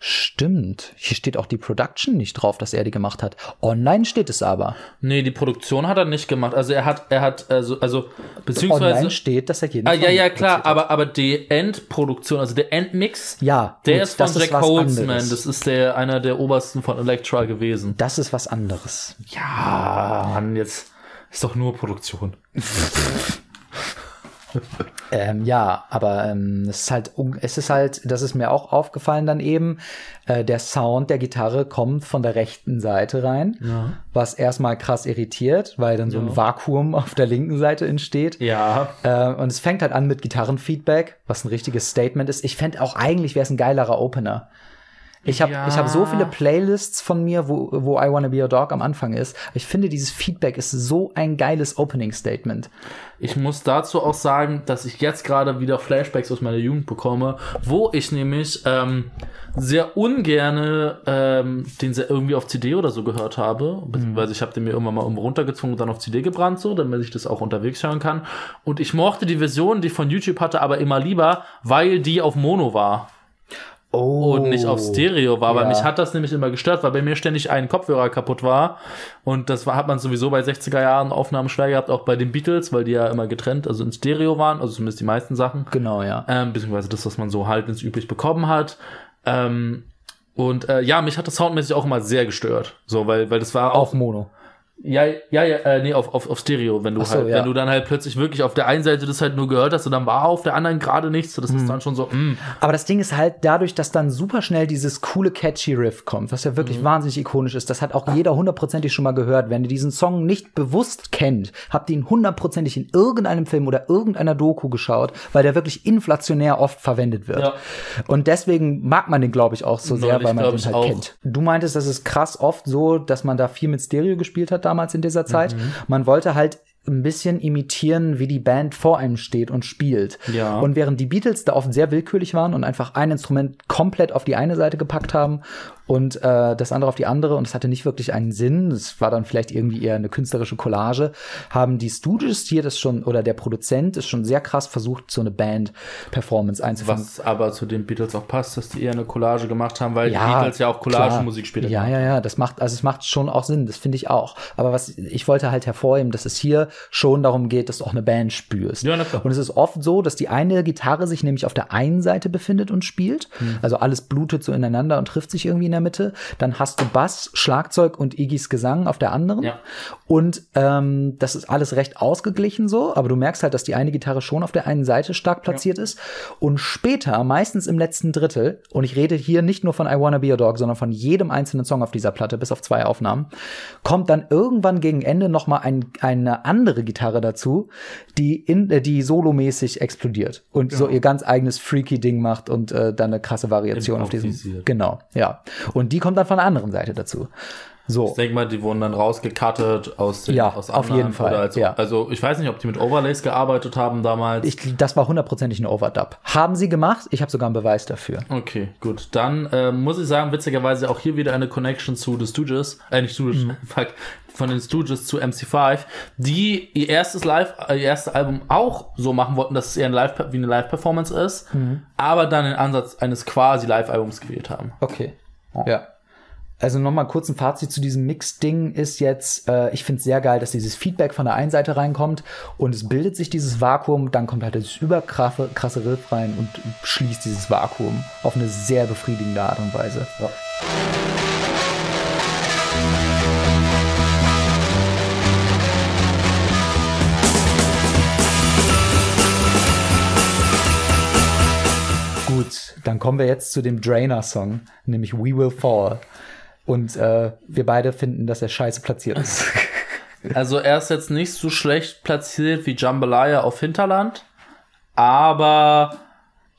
Stimmt. Hier steht auch die Production nicht drauf, dass er die gemacht hat. Online steht es aber. Nee, die Produktion hat er nicht gemacht. Also er hat, er hat, also, also beziehungsweise. Online steht, dass er jeden Ah, ja, ja, klar, aber, aber die Endproduktion, also der Endmix, Ja, der gut, ist von Jack Holzman. Das ist der, einer der obersten von Elektra gewesen. Das ist was anderes. Ja, Mann, jetzt ist doch nur Produktion. Ähm, ja, aber ähm, es ist halt, es ist halt, das ist mir auch aufgefallen dann eben, äh, der Sound der Gitarre kommt von der rechten Seite rein, was erstmal krass irritiert, weil dann so ein Vakuum auf der linken Seite entsteht. Ja. Äh, und es fängt halt an mit Gitarrenfeedback, was ein richtiges Statement ist. Ich fände auch eigentlich wäre es ein geilerer Opener. Ich habe Ja. ich hab so viele Playlists von mir, wo, wo I Wanna Be Your Dog am Anfang ist. Ich finde, dieses Feedback ist so ein geiles Opening-Statement. Ich muss dazu auch sagen, dass ich jetzt gerade wieder Flashbacks aus meiner Jugend bekomme, wo ich nämlich ähm, sehr ungerne ähm, den sehr irgendwie auf CD oder so gehört habe, beziehungsweise ich habe den mir irgendwann mal irgendwo runtergezogen und dann auf CD gebrannt, so, damit ich das auch unterwegs hören kann. Und ich mochte die Version, die ich von YouTube hatte, aber immer lieber, weil die auf Mono war Oh. und nicht auf Stereo war, weil Ja. mich hat das nämlich immer gestört, weil bei mir ständig ein Kopfhörer kaputt war und das war, hat man sowieso bei 60er Jahren Aufnahmen schwer gehabt, auch bei den Beatles, weil die ja immer getrennt, also in Stereo waren, also zumindest die meisten Sachen, Genau, ja. ähm, beziehungsweise das, was man so halt ins üblich bekommen hat. Ähm, und äh, ja, mich hat das soundmäßig auch immer sehr gestört, so weil weil das war auch Auf Mono. Ja, ja, ja, äh, nee, auf, auf, auf Stereo, wenn du so, halt, ja. wenn du dann halt plötzlich wirklich auf der einen Seite das halt nur gehört hast und dann war auf der anderen gerade nichts, so das Mhm. ist dann schon so, mm, Aber das Ding ist halt dadurch, dass dann super schnell dieses coole catchy Riff kommt, was ja wirklich wahnsinnig ikonisch ist. Das hat auch jeder hundertprozentig schon mal gehört. Wenn ihr diesen Song nicht bewusst kennt, habt ihr ihn hundertprozentig in irgendeinem Film oder irgendeiner Doku geschaut, weil der wirklich inflationär oft verwendet wird. Ja. Und deswegen mag man den, glaube ich, auch so sehr, Neulich weil man den halt auch. kennt. Du meintest, das ist krass oft so, dass man da viel mit Stereo gespielt hat damals in dieser Zeit. Mhm. Man wollte halt ein bisschen imitieren, wie die Band vor einem steht und spielt. Ja. Und während die Beatles da oft sehr willkürlich waren und einfach ein Instrument komplett auf die eine Seite gepackt haben und äh, das andere auf die andere und es hatte nicht wirklich einen Sinn, es war dann vielleicht irgendwie eher eine künstlerische Collage, haben die Studios hier das schon oder der Produzent ist schon sehr krass versucht, so eine Band-Performance einzufangen. was aber zu den Beatles auch passt, dass die eher eine Collage gemacht haben, weil die Ja, Beatles ja auch Collagenmusik später Ja, ja, ja, das macht, also es macht schon auch Sinn, das finde ich auch. Aber was ich wollte halt hervorheben, dass es hier schon darum geht, dass du auch eine Band spürst. Ja. Und es ist oft so, dass die eine Gitarre sich nämlich auf der einen Seite befindet und spielt. Hm. Also alles blutet so ineinander und trifft sich irgendwie in der Mitte. Dann hast du Bass, Schlagzeug und Iggy's Gesang auf der anderen. Ja. Und ähm, das ist alles recht ausgeglichen so, aber du merkst halt, dass die eine Gitarre schon auf der einen Seite stark platziert ist. Und später, meistens im letzten Drittel, und ich rede hier nicht nur von I Wanna Be Your Dog, sondern von jedem einzelnen Song auf dieser Platte, bis auf zwei Aufnahmen, kommt dann irgendwann gegen Ende noch mal ein, eine andere Gitarre dazu, die in, äh, die solomäßig explodiert und so ihr ganz eigenes freaky Ding macht und äh, dann eine krasse Variation auf diesem. Genau, ja. Und die kommt dann von der anderen Seite dazu. So. Ich denke mal, die wurden dann rausgecuttet aus den Ja, aus auf jeden Fall, also, ja. also ich weiß nicht, ob die mit Overlays gearbeitet haben damals. Ich, das war hundertprozentig ein Overdub. Haben sie gemacht? Ich habe sogar einen Beweis dafür. Okay, gut. Dann äh, muss ich sagen, witzigerweise auch hier wieder eine Connection zu The Stooges, äh, nicht Stooges, Mhm. fuck, von den Stooges zu MC5, die ihr erstes Live, ihr erstes Album auch so machen wollten, dass es eher ein Live, wie eine Live-Performance ist, Mhm. aber dann den Ansatz eines quasi Live-Albums gewählt haben. Okay. Ja. Also nochmal kurz ein Fazit zu diesem Mix-Ding ist jetzt, äh, ich finde es sehr geil, dass dieses Feedback von der einen Seite reinkommt und es bildet sich dieses Vakuum, dann kommt halt das überkrasse krasse Riff rein und schließt dieses Vakuum auf eine sehr befriedigende Art und Weise. Gut, dann kommen wir jetzt zu dem Drainer-Song, nämlich We Will Fall. Und äh, wir beide finden, dass er scheiße platziert ist. Also er ist jetzt nicht so schlecht platziert wie Jambalaya auf Hinterland, aber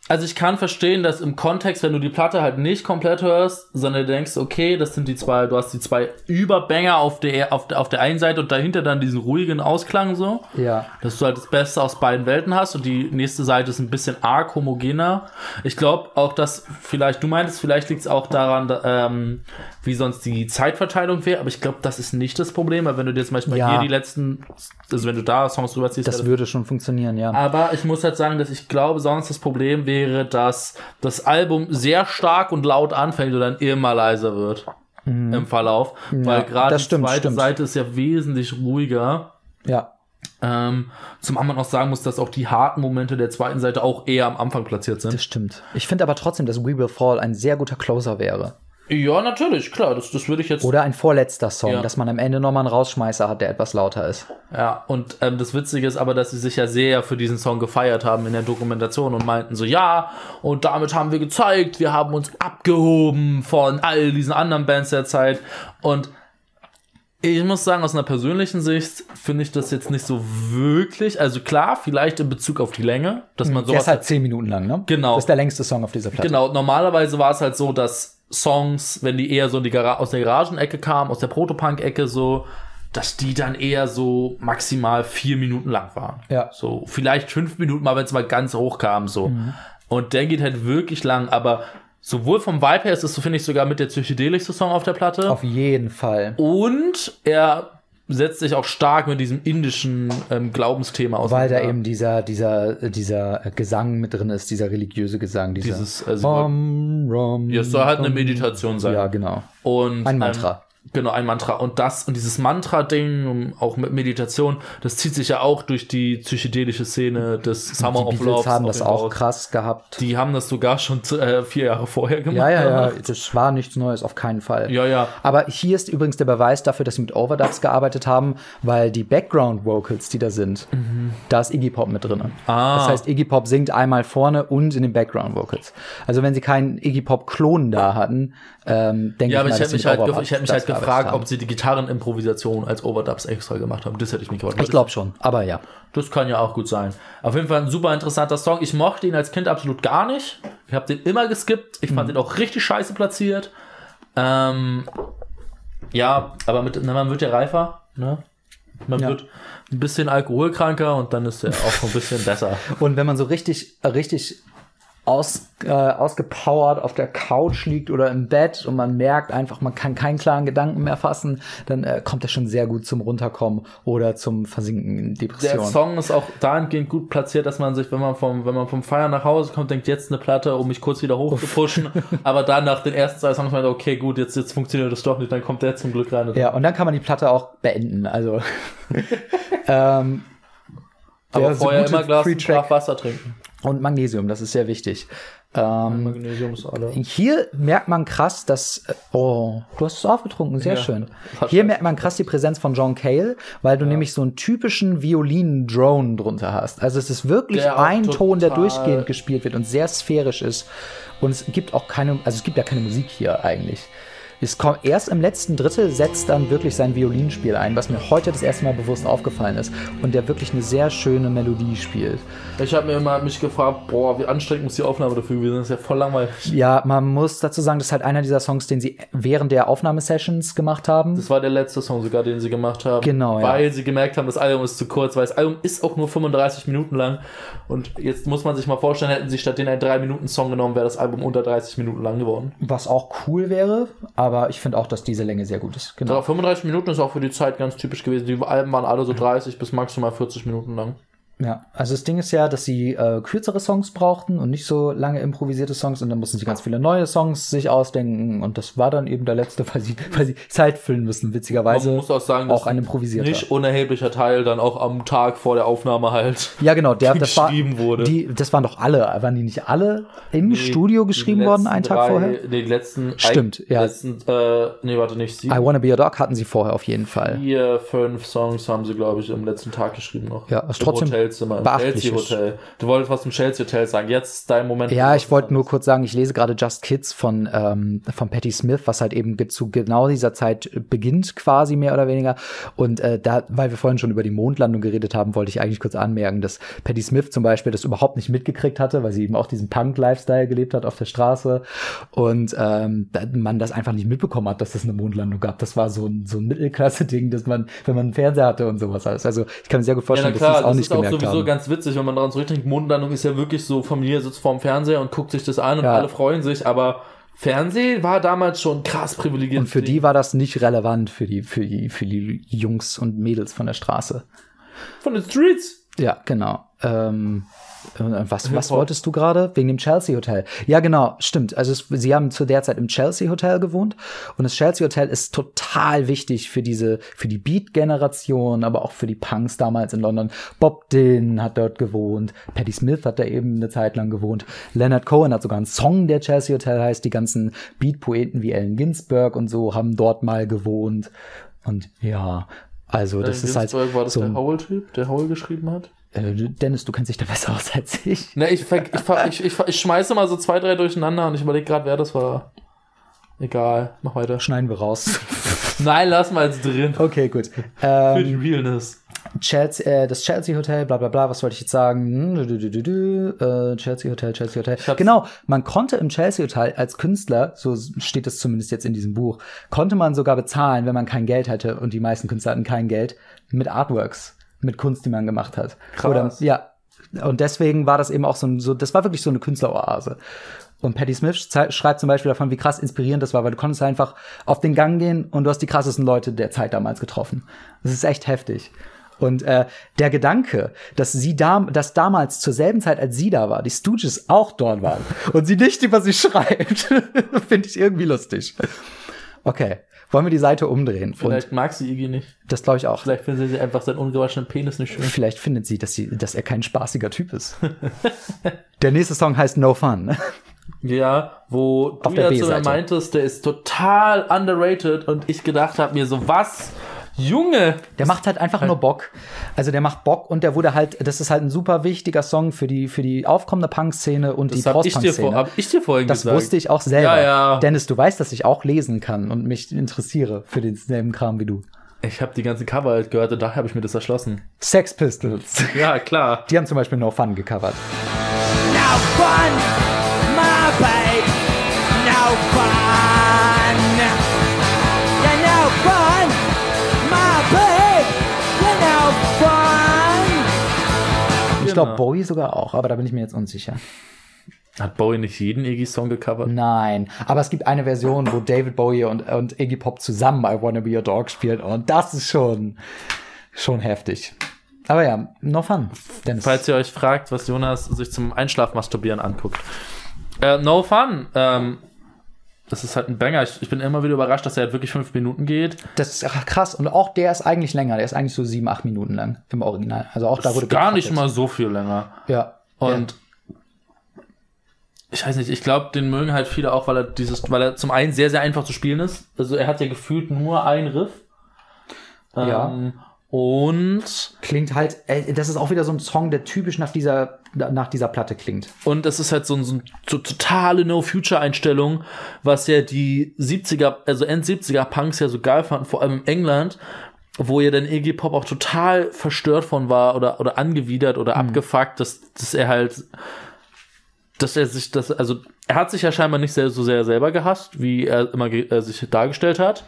also ich kann verstehen, dass im Kontext, wenn du die Platte halt nicht komplett hörst, sondern du denkst, okay, das sind die zwei, du hast die zwei Überbanger auf der, auf der, auf der einen Seite und dahinter dann diesen ruhigen Ausklang so. ja. Dass du halt das Beste aus beiden Welten hast und die nächste Seite ist ein bisschen arg homogener. Ich glaube auch, dass vielleicht, du meintest, vielleicht liegt es auch daran, da, ähm, wie sonst die Zeitverteilung wäre, aber ich glaube, das ist nicht das Problem, weil wenn du dir zum Beispiel Ja. hier die letzten, also wenn du da Songs drüber ziehst, Das würde schon funktionieren, ja. aber ich muss halt sagen, dass ich glaube, sonst das Problem wäre dass das Album sehr stark und laut anfängt und dann immer leiser wird im Verlauf. weil gerade Mhm. die stimmt, zweite stimmt. Seite ist ja wesentlich ruhiger. Ja. Ähm, zum anderen auch sagen muss, dass auch die harten Momente der zweiten Seite auch eher am Anfang platziert sind. Das stimmt. Ich finde aber trotzdem, dass We Will Fall ein sehr guter Closer wäre. Ja, natürlich, klar, das, das würde ich jetzt. Oder ein vorletzter Song, Ja. dass man am Ende nochmal einen Rausschmeißer hat, der etwas lauter ist. Ja, und ähm, das Witzige ist aber, dass sie sich ja sehr für diesen Song gefeiert haben in der Dokumentation und meinten so, ja, und damit haben wir gezeigt, wir haben uns abgehoben von all diesen anderen Bands der Zeit. Und ich muss sagen, aus einer persönlichen Sicht finde ich das jetzt nicht so wirklich. Also klar, vielleicht in Bezug auf die Länge, dass man Der sowas ist halt zehn Minuten lang, ne? Genau. Das ist der längste Song auf dieser Platte. Genau, normalerweise war es halt so, dass Songs, wenn die eher so in die Gara aus der Garagenecke kamen, aus der Protopunk-Ecke so, dass die dann eher so maximal vier Minuten lang waren. Ja. So, vielleicht fünf Minuten mal, wenn es mal ganz hoch kam, so. Und der geht halt wirklich lang, aber sowohl vom Vibe her ist es, so finde ich, sogar mit der psychedelischste Song auf der Platte. Auf jeden Fall. Und er setzt sich auch stark mit diesem indischen ähm, Glaubensthema aus. Weil da eben dieser, dieser, dieser Gesang mit drin ist, dieser religiöse Gesang, dieser Dieses, also- Rom, rom, Ja, es soll halt eine rom. Meditation sein. Ja, genau. Und, Ein Mantra. Ähm, genau, ein Mantra. Und das, und dieses Mantra-Ding, auch mit Meditation, das zieht sich ja auch durch die psychedelische Szene des Summer Die of Love. haben das auch krass gehabt. Die haben das sogar schon äh, vier Jahre vorher gemacht. Ja, ja, ja, das war nichts Neues, auf keinen Fall. Ja, ja. Aber hier ist übrigens der Beweis dafür, dass sie mit Overdubs gearbeitet haben, weil die Background-Vocals, die da sind, da ist Iggy Pop mit drin. Mhm. Ah. Das heißt, Iggy Pop singt einmal vorne und in den Background-Vocals. Also wenn sie keinen Iggy Pop-Klon da hatten, ähm, denke Ja, ich aber mal, ich dass hätte mich, halt, ich hätte mich halt gefragt, ob sie die Gitarrenimprovisation als Overdubs extra gemacht haben. Das hätte ich mich gefragt. Ich glaube schon, aber ja. Das kann ja auch gut sein. Auf jeden Fall ein super interessanter Song. Ich mochte ihn als Kind absolut gar nicht. Ich habe den immer geskippt. Ich fand den auch richtig scheiße platziert. Ähm, ja, aber mit, na, man wird ja reifer. Ne? Man Ja. wird ein bisschen alkoholkranker und dann ist er auch ein bisschen besser. Und wenn man so richtig, richtig aus, äh, ausgepowert auf der Couch liegt oder im Bett und man merkt einfach, man kann keinen klaren Gedanken mehr fassen, dann äh, kommt er schon sehr gut zum Runterkommen oder zum Versinken in Der Depression. Song ist auch dahingehend gut platziert, dass man sich, wenn man vom, wenn man vom Feiern nach Hause kommt, denkt, jetzt eine Platte, um mich kurz wieder hochzupushen. aber dann nach den ersten zwei Songs meint, okay, gut, jetzt, jetzt funktioniert das doch nicht, dann kommt der zum Glück rein. Ja, und dann kann man die Platte auch beenden. Also ähm, aber der vorher immer Glas Wasser trinken. Und Magnesium, das ist sehr wichtig. Ähm, Magnesium ist alle. Hier merkt man krass, dass. äh, Oh, du hast es aufgetrunken, sehr Ja. schön. Hier merkt man krass die Präsenz von John Cale, weil du nämlich so einen typischen Violinen-Drone drunter hast. Also es ist wirklich Der ein Ton, der durchgehend gespielt wird und sehr sphärisch ist. Und es gibt auch keine, also es gibt ja keine Musik hier eigentlich. Es kommt erst im letzten Drittel setzt dann wirklich sein Violinspiel ein, was mir heute das erste Mal bewusst aufgefallen ist und der wirklich eine sehr schöne Melodie spielt. Ich habe mir immer mich gefragt, boah, wie anstrengend muss die Aufnahme dafür gewesen sein? Das ist ja voll langweilig. Ja, man muss dazu sagen, das ist halt einer dieser Songs, den sie während der Aufnahmesessions gemacht haben. Das war der letzte Song sogar, den sie gemacht haben. Genau, ja. Weil sie gemerkt haben, das Album ist zu kurz, weil das Album ist auch nur 35 Minuten lang. Und jetzt muss man sich mal vorstellen, hätten sie statt den einen 3-Minuten-Song genommen, wäre das Album unter 30 Minuten lang geworden. Was auch cool wäre, aber ich finde auch, dass diese Länge sehr gut ist. Genau. 35 Minuten ist auch für die Zeit ganz typisch gewesen. Die Alben waren alle so 30 bis maximal 40 Minuten lang. Ja, also das Ding ist ja, dass sie äh, kürzere Songs brauchten und nicht so lange improvisierte Songs und dann mussten sie ganz viele neue Songs sich ausdenken und das war dann eben der letzte, weil sie, weil sie Zeit füllen müssen, witzigerweise. Man muss auch sagen, auch ein improvisierter. nicht unerheblicher Teil dann auch am Tag vor der Aufnahme halt ja, genau, der, das war, geschrieben wurde. Die, das waren doch alle, waren die nicht alle im Studio geschrieben worden, einen Tag drei, vorher? Nee, die letzten. Stimmt, ja. Letzten, äh, nee, warte nicht. I Sieben, Wanna Be Your Dog hatten sie vorher auf jeden Fall. vier, fünf Songs haben sie, glaube ich, im letzten Tag geschrieben noch. Ja, ist Im trotzdem Hotelzimmer, im Chelsea. Hotel. Du wolltest was zum Chelsea Hotel sagen. Jetzt ist dein Moment. Ja, ich wollte nur kurz sagen, ich lese gerade Just Kids von, ähm, von Patti Smith, was halt eben zu genau dieser Zeit beginnt, quasi mehr oder weniger. Und äh, da, weil wir vorhin schon über die Mondlandung geredet haben, wollte ich eigentlich kurz anmerken, dass Patti Smith zum Beispiel das überhaupt nicht mitgekriegt hatte, weil sie eben auch diesen Punk-Lifestyle gelebt hat auf der Straße. Und ähm, man das einfach nicht mitbekommen hat, dass es eine Mondlandung gab. Das war so ein, so ein Mittelklasse-Ding, dass man, wenn man einen Fernseher hatte und sowas alles. Also ich kann mir sehr gut Ja, vorstellen, na klar, dass sie es auch das nicht gemerkt sowieso haben. ganz witzig, wenn man daran zurückdenkt. Mondlandung ist ja wirklich so, Familie sitzt vorm Fernseher und guckt sich das an und Ja. alle freuen sich, aber Fernsehen war damals schon krass privilegiert. Und für die war das nicht relevant für die, für die, für die Jungs und Mädels von der Straße. Von den Streets. Ja, genau. Ähm, Äh, Was, was wolltest du gerade? Wegen dem Chelsea Hotel. Ja, genau, stimmt. Also es, sie haben zu der Zeit im Chelsea Hotel gewohnt und das Chelsea Hotel ist total wichtig für diese, für die Beat-Generation, aber auch für die Punks damals in London. Bob Dylan hat dort gewohnt, Patti Smith hat da eben eine Zeit lang gewohnt, Leonard Cohen hat sogar einen Song, der Chelsea Hotel heißt. Die ganzen Beat-Poeten wie Allen Ginsberg und so haben dort mal gewohnt. Und ja, also das ist halt Ginsberg war das so der Howell-Typ, der Howell geschrieben hat? Äh, Dennis, du kennst dich da besser aus als ich. Ne, ich, ich, ich, ich, schmeiße mal so zwei, drei durcheinander und ich überlege gerade, wer das war. Egal, mach weiter. Schneiden wir raus. Nein, lass mal jetzt drin. Okay, gut. Für die Ähm, Realness. Chelsea, äh, das Chelsea Hotel, bla bla bla, was wollte ich jetzt sagen? Hm, äh, Chelsea Hotel, Chelsea Hotel. Genau, man konnte im Chelsea Hotel als Künstler, so steht es zumindest jetzt in diesem Buch, konnte man sogar bezahlen, wenn man kein Geld hatte und die meisten Künstler hatten kein Geld, mit Artworks, mit Kunst, die man gemacht hat. Krass. ja. Und deswegen war das eben auch so, ein, so das war wirklich so eine Künstleroase. Und Patti Smith schreibt zum Beispiel davon, wie krass inspirierend das war, weil du konntest einfach auf den Gang gehen und du hast die krassesten Leute der Zeit damals getroffen. Das ist echt heftig. Und äh, der Gedanke, dass sie da, dass damals zur selben Zeit, als sie da war, die Stooges auch dort waren und sie nicht über sie schreibt, finde ich irgendwie lustig. Okay, wollen wir die Seite umdrehen? Vielleicht und mag sie Iggy nicht. das glaube ich auch. Vielleicht findet sie einfach seinen ungewaschenen Penis nicht schön. Vielleicht findet sie, dass, sie, dass er kein spaßiger Typ ist. der nächste Song heißt No Fun. Ja, wo Auf du ja zu mir meintest, der ist total underrated und ich gedacht habe mir so, was? Junge! Der macht halt einfach nur Bock. Also der macht Bock und der wurde halt, das ist halt ein super wichtiger Song für die, für die aufkommende Punk-Szene und die Das hab ich dir, vor, Post-Punk-Szene. hab ich dir vorhin Das gesagt. wusste ich auch selber. Ja, ja. Dennis, du weißt, dass ich auch lesen kann und mich interessiere für denselben Kram wie du. Ich habe die ganzen Cover halt gehört und daher habe ich mir das erschlossen. Sex Pistols. Ja, klar. Die haben zum Beispiel No Fun gecovert. No fun, my babe. Ich glaube, Genau. Bowie sogar auch, aber da bin ich mir jetzt unsicher. Hat Bowie nicht jeden Iggy-Song gecovert? Nein, aber es gibt eine Version, wo David Bowie und, und Iggy Pop zusammen I Wanna Be Your Dog spielen und das ist schon, schon heftig. Aber ja, no fun. Dennis. Falls ihr euch fragt, was Jonas sich zum Einschlafmasturbieren anguckt. Äh, no fun. Ähm, das ist halt ein Banger. Ich, ich bin immer wieder überrascht, dass er halt wirklich fünf Minuten geht. Das ist krass. Und auch der ist eigentlich länger. Der ist eigentlich so sieben, acht Minuten lang im Original. Also auch da Das wurde ist gar nicht mal so viel länger. Ja. Und ich weiß nicht, ich glaube, den mögen halt viele auch, weil er dieses, weil er zum einen sehr, sehr einfach zu spielen ist. Also er hat ja gefühlt nur einen Riff. Ja. Ähm, und, Klingt halt, das ist auch wieder so ein Song, der typisch nach dieser, nach dieser Platte klingt. und es ist halt so, so, ein- so totale No-Future-Einstellung, was ja die 70er, also End-70er Punks ja so geil fanden, vor allem in England, wo ja dann Iggy Pop auch total verstört von war oder, oder angewidert oder abgefuckt, dass, dass er halt, dass er sich das, also er hat sich ja scheinbar nicht sehr, so sehr selber gehasst, wie er immer ge- äh, sich dargestellt hat.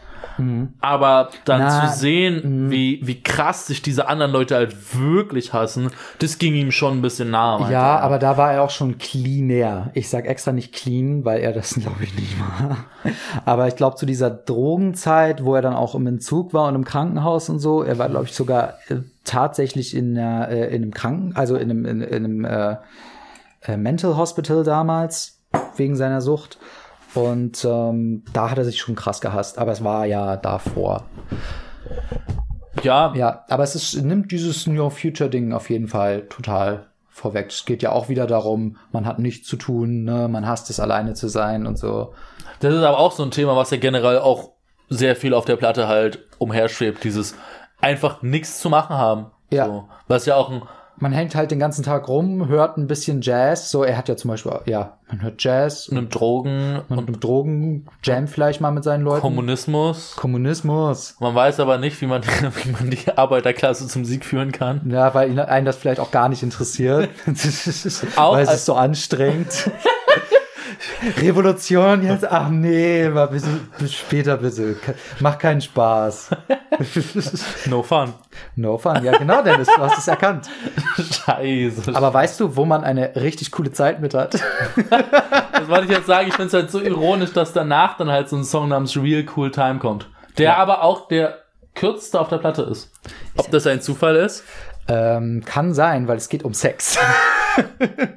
Aber dann Na, zu sehen, wie, wie krass sich diese anderen Leute halt wirklich hassen, das ging ihm schon ein bisschen nahe. Ja, er. aber da war er auch schon cleaner. Ich sag extra nicht clean, weil er das glaube ich nicht war. Aber ich glaube zu dieser Drogenzeit, wo er dann auch im Entzug war und im Krankenhaus und so, er war glaube ich sogar äh, tatsächlich in, äh, in einem Kranken, also in einem, in, in einem äh, äh, Mental Hospital damals wegen seiner Sucht. Und ähm, da hat er sich schon krass gehasst, aber es war ja davor. ja, Ja, aber es ist, nimmt dieses New Future Ding auf jeden Fall total vorweg. Es geht ja auch wieder darum, man hat nichts zu tun, ne? man hasst es alleine zu sein und so. Das ist aber auch so ein Thema, was ja generell auch sehr viel auf der Platte halt umherschwebt, dieses einfach nichts zu machen haben. Ja. So. Was ja auch ein, Man hängt halt den ganzen Tag rum, hört ein bisschen Jazz. So, er hat ja zum Beispiel, ja, man hört Jazz einem Drogen und, und Drogen, Jam vielleicht mal mit seinen Leuten. Kommunismus. Kommunismus. Man weiß aber nicht, wie man, wie man die Arbeiterklasse zum Sieg führen kann. Ja, weil ihn- einen das vielleicht auch gar nicht interessiert. Weil es ist so anstrengend. Revolution jetzt? Ach nee, mal bis, bis später bitte. Macht keinen Spaß. No fun. No fun. Ja, genau, Dennis, du hast es erkannt. Scheiße. Aber weißt du, wo man eine richtig coole Zeit mit hat? das wollte ich jetzt sagen, ich finde es halt so ironisch, dass danach dann halt so ein Song namens Real Cool Time kommt. Der aber auch der kürzeste auf der Platte ist. Ob das ein Zufall ist? ähm, kann sein, weil es geht um Sex.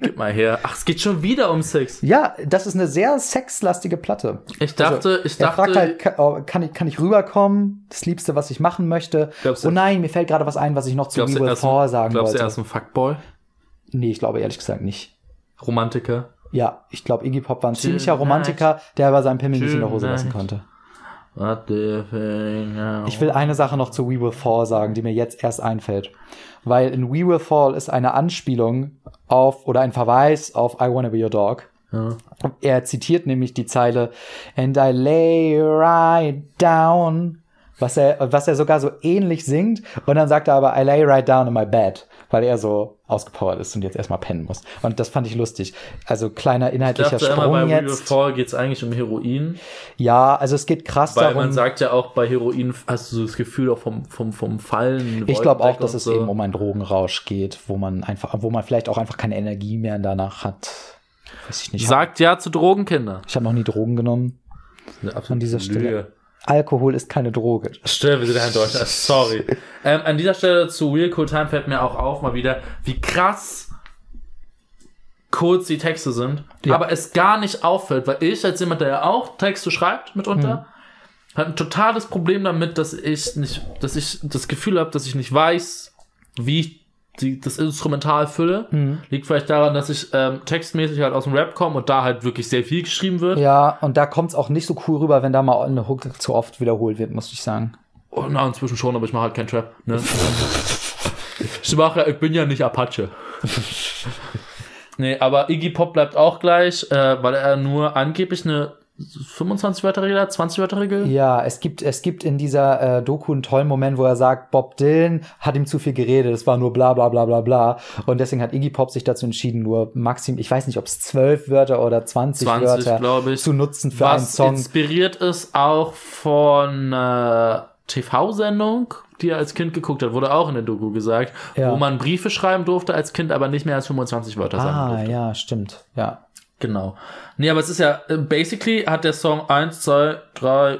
Gib mal her. Ach, es geht schon wieder um Sex. Ja, das ist eine sehr sexlastige Platte. Ich dachte, ich Er dachte, fragt halt, oh, kann ich, kann ich rüberkommen? Das Liebste, was ich machen möchte. Glaubst du- oh nein, mir fällt gerade was ein, was ich noch zu glaubst Will er ist Fall ein, sagen glaubst du, wollte. er ist ein Fuckboy? Nee, ich glaube ehrlich gesagt nicht. Romantiker? Ja, ich glaube, Iggy Pop war ein ziemlicher Romantiker, der aber seinen Pimmel nicht in der Hose lassen Tonight. konnte. Ich will eine Sache noch zu We Will Fall sagen, die mir jetzt erst einfällt. Weil in We Will Fall ist eine Anspielung auf oder ein Verweis auf I Wanna Be Your Dog. Ja. Er zitiert nämlich die Zeile And I lay right down, was er, was er sogar so ähnlich singt. Und dann sagt er aber I lay right down in my bed, weil er so ausgepowert ist und jetzt erstmal pennen muss. Und das fand ich lustig. Also kleiner Ich inhaltlicher immer, bei Sprung We Will jetzt. Fall geht es eigentlich um Heroin. Ja, also es geht krass Weil darum. man sagt ja auch, bei Heroin hast du so das Gefühl auch vom, vom, vom Fallen. Ich glaube auch, dass und es so. eben um einen Drogenrausch geht, wo man einfach, wo man vielleicht auch einfach keine Energie mehr danach hat. Weiß ich nicht. Sagt ja zu Drogenkinder. Ich habe noch nie Drogen genommen. An dieser Stelle. Alkohol ist keine Droge. Stimmt, wir sind ja in Deutschland. Sorry. ähm, an dieser Stelle zu Real Cool Time fällt mir auch auf mal wieder, wie krass kurz die Texte sind, Ja. aber es gar nicht auffällt, weil ich als jemand, der ja auch Texte schreibt mitunter, habe ein totales Problem damit, dass ich nicht, dass ich das Gefühl habe, dass ich nicht weiß, wie ich die, das Instrumental fülle. Liegt vielleicht daran, dass ich ähm, textmäßig halt aus dem Rap komme und da halt wirklich sehr viel geschrieben wird. Ja, und da kommt es auch nicht so cool rüber, wenn da mal eine Hook zu oft wiederholt wird, muss ich sagen. Oh, na, inzwischen schon, aber ich mache halt keinen Trap. Ne? ich mache, ich bin ja nicht Apache. nee, aber Iggy Pop bleibt auch gleich, äh, weil er nur angeblich eine 25-Wörter-Regel hat, 20-Wörter-Regel. Ja, es gibt, es gibt in dieser äh, Doku einen tollen Moment, wo er sagt, Bob Dylan hat ihm zu viel geredet, es war nur bla bla bla bla bla. Und deswegen hat Iggy Pop sich dazu entschieden, nur maxim, ich weiß nicht, ob es zwölf Wörter oder 20, 20, Wörter glaube ich. zu nutzen für einen Song. inspiriert ist auch von äh, TV-Sendung, die er als Kind geguckt hat, wurde auch in der Doku gesagt, Ja. wo man Briefe schreiben durfte als Kind, aber nicht mehr als 25 Wörter sagen Ah, durfte. ja, stimmt. Ja. Genau. Nee, aber es ist ja, äh, basically hat der Song 1, 2, 3,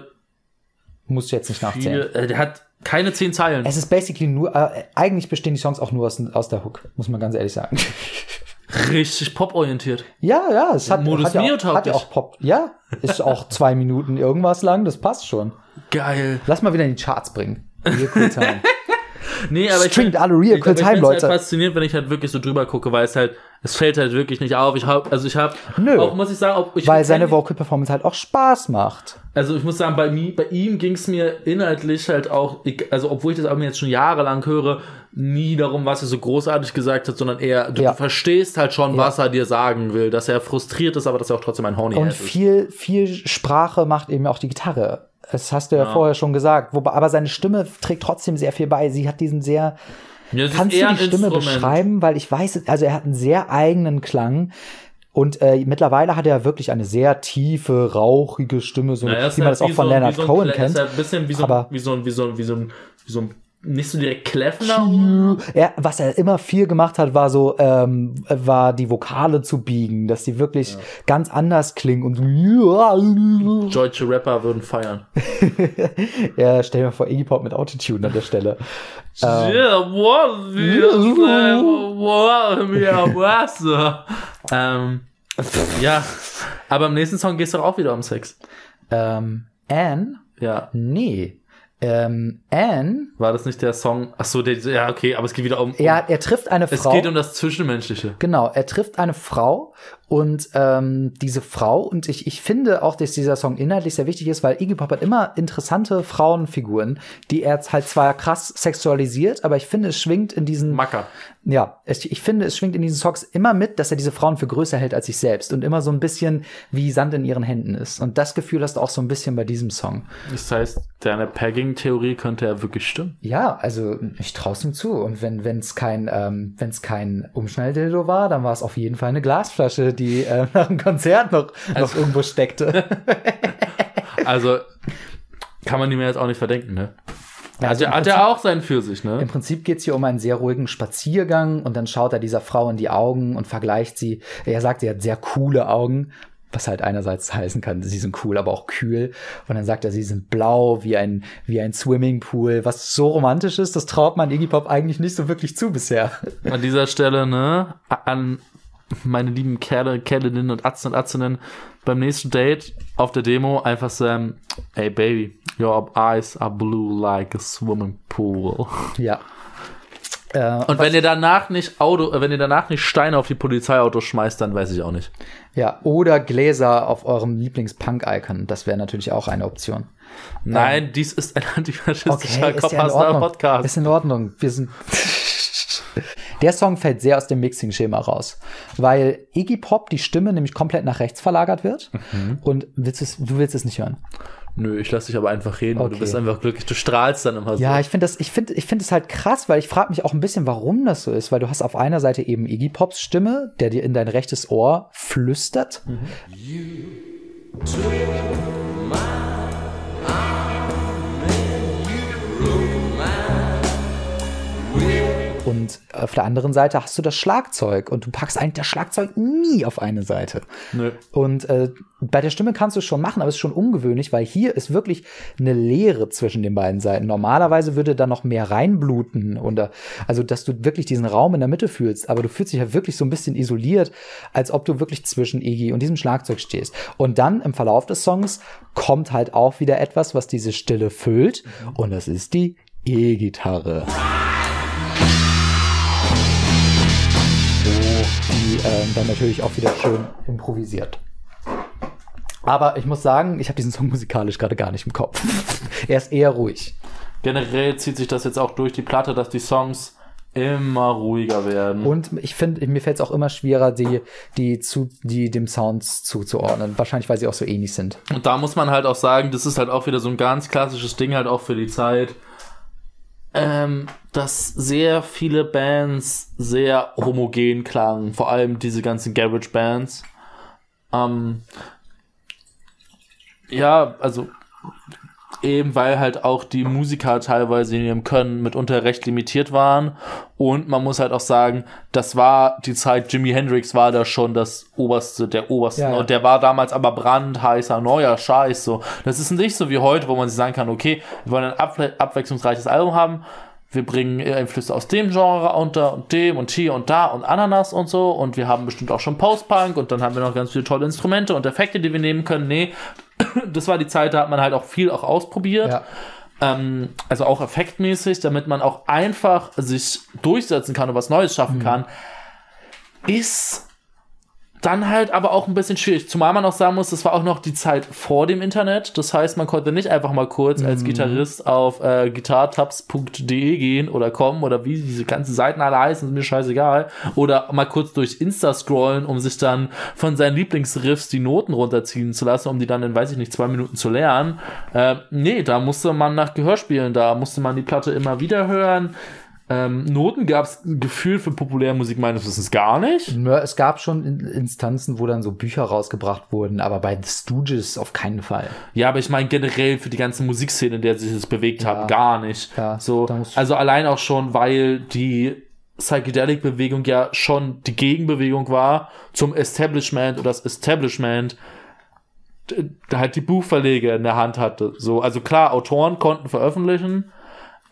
Muss ich jetzt nicht nachzählen. 4, äh, der hat keine 10 Zeilen. Es ist basically nur, äh, eigentlich bestehen die Songs auch nur aus, aus der Hook, muss man ganz ehrlich sagen. Richtig poporientiert. ja, ja, es hat, Modus hat, ja auch, hat ja auch Pop. Ja, ist auch zwei Minuten irgendwas lang, das passt schon. Geil. Lass mal wieder in die Charts bringen. Real Cool Time. Nee, aber Stringt ich, alle Real ich, Cool ich Time, find's Leute. halt faszinierend, wenn ich halt wirklich so drüber gucke, weil es halt, es fällt halt wirklich nicht auf. Ich hab, also ich habe, Nö. auch muss ich sagen, ob ich Weil seine Vocal Performance halt auch Spaß macht. Also ich muss sagen, bei, mir, bei ihm ging es mir inhaltlich halt auch, also obwohl ich das Album jetzt schon jahrelang höre, nie darum, was er so großartig gesagt hat, sondern eher, du, Ja. du verstehst halt schon, was er dir sagen will, dass er frustriert ist, aber dass er auch trotzdem ein Horny Und ist. viel, viel Sprache macht eben auch die Gitarre. Das hast du ja, vorher schon gesagt. Wobei, aber seine Stimme trägt trotzdem sehr viel bei. Sie hat diesen sehr, Ja, kannst du die Stimme Instrument. beschreiben? Weil ich weiß, also er hat einen sehr eigenen Klang. Und äh, mittlerweile hat er wirklich eine sehr tiefe, rauchige Stimme, so Naja, wie man halt das auch von so, Leonard so Cohen Klä- kennt. Ist halt ein bisschen wie so, Aber- wie so, wie so, wie so, wie so ein, nicht so direkt kläffender. Er, was er immer viel gemacht hat, war so, ähm, war die Vokale zu biegen, dass die wirklich ganz anders klingen und so. Deutsche Rapper würden feiern. ja, stell dir mal vor, Iggy Pop mit Autotune an der Stelle. Was? Ähm, ja, aber im nächsten Song geht es doch auch wieder um Sex. Ähm, Anne? Ja. Nee. Ähm, Anne, War das nicht der Song? Ach so, der, ja, okay, aber es geht wieder um. um er, er trifft eine es Frau. geht um das Zwischenmenschliche. Genau, er trifft eine Frau und ähm, diese Frau, und ich, ich finde auch, dass dieser Song inhaltlich sehr wichtig ist, weil Iggy Pop hat immer interessante Frauenfiguren, die er halt zwar krass sexualisiert, aber ich finde, es schwingt in diesen Macker. Ja, es, ich finde, es schwingt in diesen Songs immer mit, dass er diese Frauen für größer hält als sich selbst und immer so ein bisschen wie Sand in ihren Händen ist. Und das Gefühl hast du auch so ein bisschen bei diesem Song. Das heißt, deine Pegging-Theorie könnte ja wirklich stimmen. Ja, also ich traue ihm zu. Und wenn es kein, ähm, wenn's kein Umschnalldildo war, dann war es auf jeden Fall eine Glasflasche, die äh, nach dem Konzert noch, noch irgendwo steckte. Also, kann man ihm jetzt auch nicht verdenken, ne? Also Also im hat er auch seinen für sich, ne? Im Prinzip geht's hier um einen sehr ruhigen Spaziergang und dann schaut er dieser Frau in die Augen und vergleicht sie. Er sagt, sie hat sehr coole Augen. was halt einerseits heißen kann, sie sind cool, aber auch kühl. Und dann sagt er, sie sind blau wie ein, wie ein Swimmingpool, was so romantisch ist, das traut man Iggy Pop eigentlich nicht so wirklich zu bisher. An dieser Stelle, ne, an meine lieben Kerle, Kerlinnen und Atzen und Atzinnen beim nächsten Date auf der Demo einfach sagen, hey baby, your eyes are blue like a swimming pool. Ja. Äh, Und wenn ihr danach nicht Auto, äh, wenn ihr danach nicht Steine auf die Polizeiautos schmeißt, dann weiß ich auch nicht. ja, oder Gläser auf eurem Lieblings-Punk-Icon, das wäre natürlich auch eine Option. Nein, dies ist ein antifaschistischer ist ja in Kopfhasser Ordnung. Podcast. Ist in Ordnung. Wir sind. Der Song fällt sehr aus dem Mixing-Schema raus, weil Iggy Pop die Stimme nämlich komplett nach rechts verlagert wird Mhm. und willst es, du willst es nicht hören. Nö, ich lass dich aber einfach reden. Okay. Du bist einfach glücklich. Du strahlst dann immer so. Ja, ich finde das, ich finde, ich finde es halt krass, weil ich frage mich auch ein bisschen, warum das so ist, weil du hast auf einer Seite eben Iggy Pops Stimme, der dir in dein rechtes Ohr flüstert. Und auf der anderen Seite hast du das Schlagzeug und du packst eigentlich das Schlagzeug nie auf eine Seite. Nö. Und äh, bei der Stimme kannst du es schon machen, aber es ist schon ungewöhnlich, weil hier ist wirklich eine Leere zwischen den beiden Seiten. Normalerweise würde da noch mehr reinbluten oder also, dass du wirklich diesen Raum in der Mitte fühlst, aber du fühlst dich ja wirklich so ein bisschen isoliert, als ob du wirklich zwischen Iggy und diesem Schlagzeug stehst. Und dann im Verlauf des Songs kommt halt auch wieder etwas, was diese Stille füllt und das ist die E-Gitarre. Die ähm, dann natürlich auch wieder schön improvisiert. Aber ich muss sagen, ich habe diesen Song musikalisch gerade gar nicht im Kopf. er ist eher ruhig. Generell zieht sich das jetzt auch durch die Platte, dass die Songs immer ruhiger werden. Und ich finde, mir fällt es auch immer schwerer, die, die, zu, die dem Sounds zuzuordnen. Wahrscheinlich, weil sie auch so ähnlich sind. Und da muss man halt auch sagen, das ist halt auch wieder so ein ganz klassisches Ding halt auch für die Zeit, ähm, dass sehr viele Bands sehr homogen klangen, vor allem diese ganzen Garage Bands. Ähm, ja, also eben weil halt auch die Musiker teilweise in ihrem Können mitunter recht limitiert waren und man muss halt auch sagen, das war die Zeit, Jimi Hendrix war da schon das oberste, der oberste Ja, ja. und der war damals aber brandheißer, neuer Scheiß, so. Das ist nicht so wie heute, wo man sich sagen kann, okay, wir wollen ein abwe abwechslungsreiches Album haben, wir bringen Einflüsse aus dem Genre unter und dem und hier und da und Ananas und so und wir haben bestimmt auch schon Post-Punk und dann haben wir noch ganz viele tolle Instrumente und Effekte, die wir nehmen können. Nee, das war die Zeit, da hat man halt auch viel auch ausprobiert. Ja. Ähm, also auch effektmäßig, damit man auch einfach sich durchsetzen kann und was Neues schaffen kann, ist dann halt aber auch ein bisschen schwierig. Zumal man auch sagen muss, das war auch noch die Zeit vor dem Internet. Das heißt, man konnte nicht einfach mal kurz als Gitarrist auf äh, guitartabs.de gehen oder kommen oder wie diese ganzen Seiten alle heißen, ist mir scheißegal. Oder mal kurz durch Insta scrollen, um sich dann von seinen Lieblingsriffs die Noten runterziehen zu lassen, um die dann in, weiß ich nicht, zwei Minuten zu lernen. Äh, nee, da musste man nach Gehörspielen, da musste man die Platte immer wieder hören. Ähm, Noten gab es Gefühl für Populärmusik meines Wissens gar nicht. Es gab schon In- Instanzen, wo dann so Bücher rausgebracht wurden, aber bei The Stooges auf keinen Fall. Ja, aber ich meine generell für die ganze Musikszene, in der sich das bewegt hat, gar nicht. Ja, so, also allein auch schon, weil die Psychedelic-Bewegung ja schon die Gegenbewegung war zum Establishment oder das Establishment halt die Buchverleger in der Hand hatte. So, also klar, Autoren konnten veröffentlichen,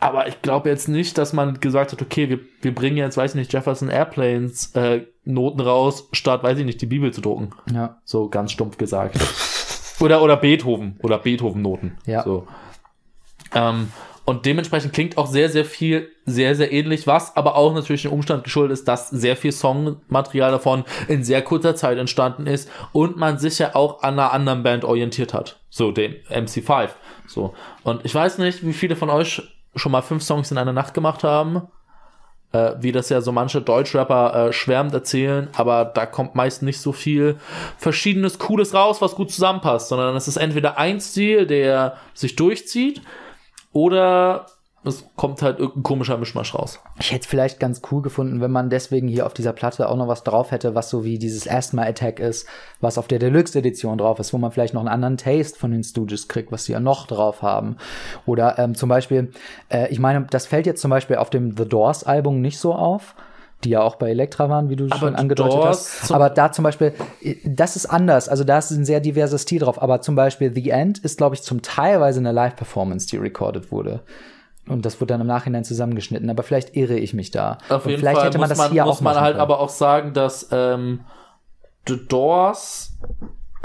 aber ich glaube jetzt nicht, dass man gesagt hat, okay, wir, wir bringen jetzt, weiß ich nicht, Jefferson Airplanes äh, Noten raus, statt, weiß ich nicht, die Bibel zu drucken. Ja. So ganz stumpf gesagt. oder, oder Beethoven oder Beethoven-Noten. Ja. So. Ähm, und dementsprechend klingt auch sehr, sehr viel sehr, sehr ähnlich, was aber auch natürlich dem Umstand geschuldet ist, dass sehr viel Songmaterial davon in sehr kurzer Zeit entstanden ist und man sich ja auch an einer anderen Band orientiert hat. So, den MC5. So. Und ich weiß nicht, wie viele von euch schon mal fünf Songs in einer Nacht gemacht haben. Äh, wie das ja so manche Deutschrapper äh, schwärmend erzählen, aber da kommt meist nicht so viel verschiedenes Cooles raus, was gut zusammenpasst, sondern es ist entweder ein Stil, der sich durchzieht, oder es kommt halt irgendein komischer Mischmasch raus. Ich hätte es vielleicht ganz cool gefunden, wenn man deswegen hier auf dieser Platte auch noch was drauf hätte, was so wie dieses Asthma Attack ist, was auf der Deluxe Edition drauf ist, wo man vielleicht noch einen anderen Taste von den Stooges kriegt, was sie ja noch drauf haben. Oder ähm, zum Beispiel, äh, ich meine, das fällt jetzt zum Beispiel auf dem The Doors Album nicht so auf, die ja auch bei Elektra waren, wie du Aber schon angedeutet hast. Aber da zum Beispiel, das ist anders. Also da ist ein sehr diverses Stil drauf. Aber zum Beispiel The End ist, glaube ich, zum teilweise eine Live-Performance, die recorded wurde. Und das wurde dann im Nachhinein zusammengeschnitten. Aber vielleicht irre ich mich da. Auf jeden vielleicht Fall hätte man muss das man, hier muss auch man halt können. aber auch sagen, dass ähm, The Doors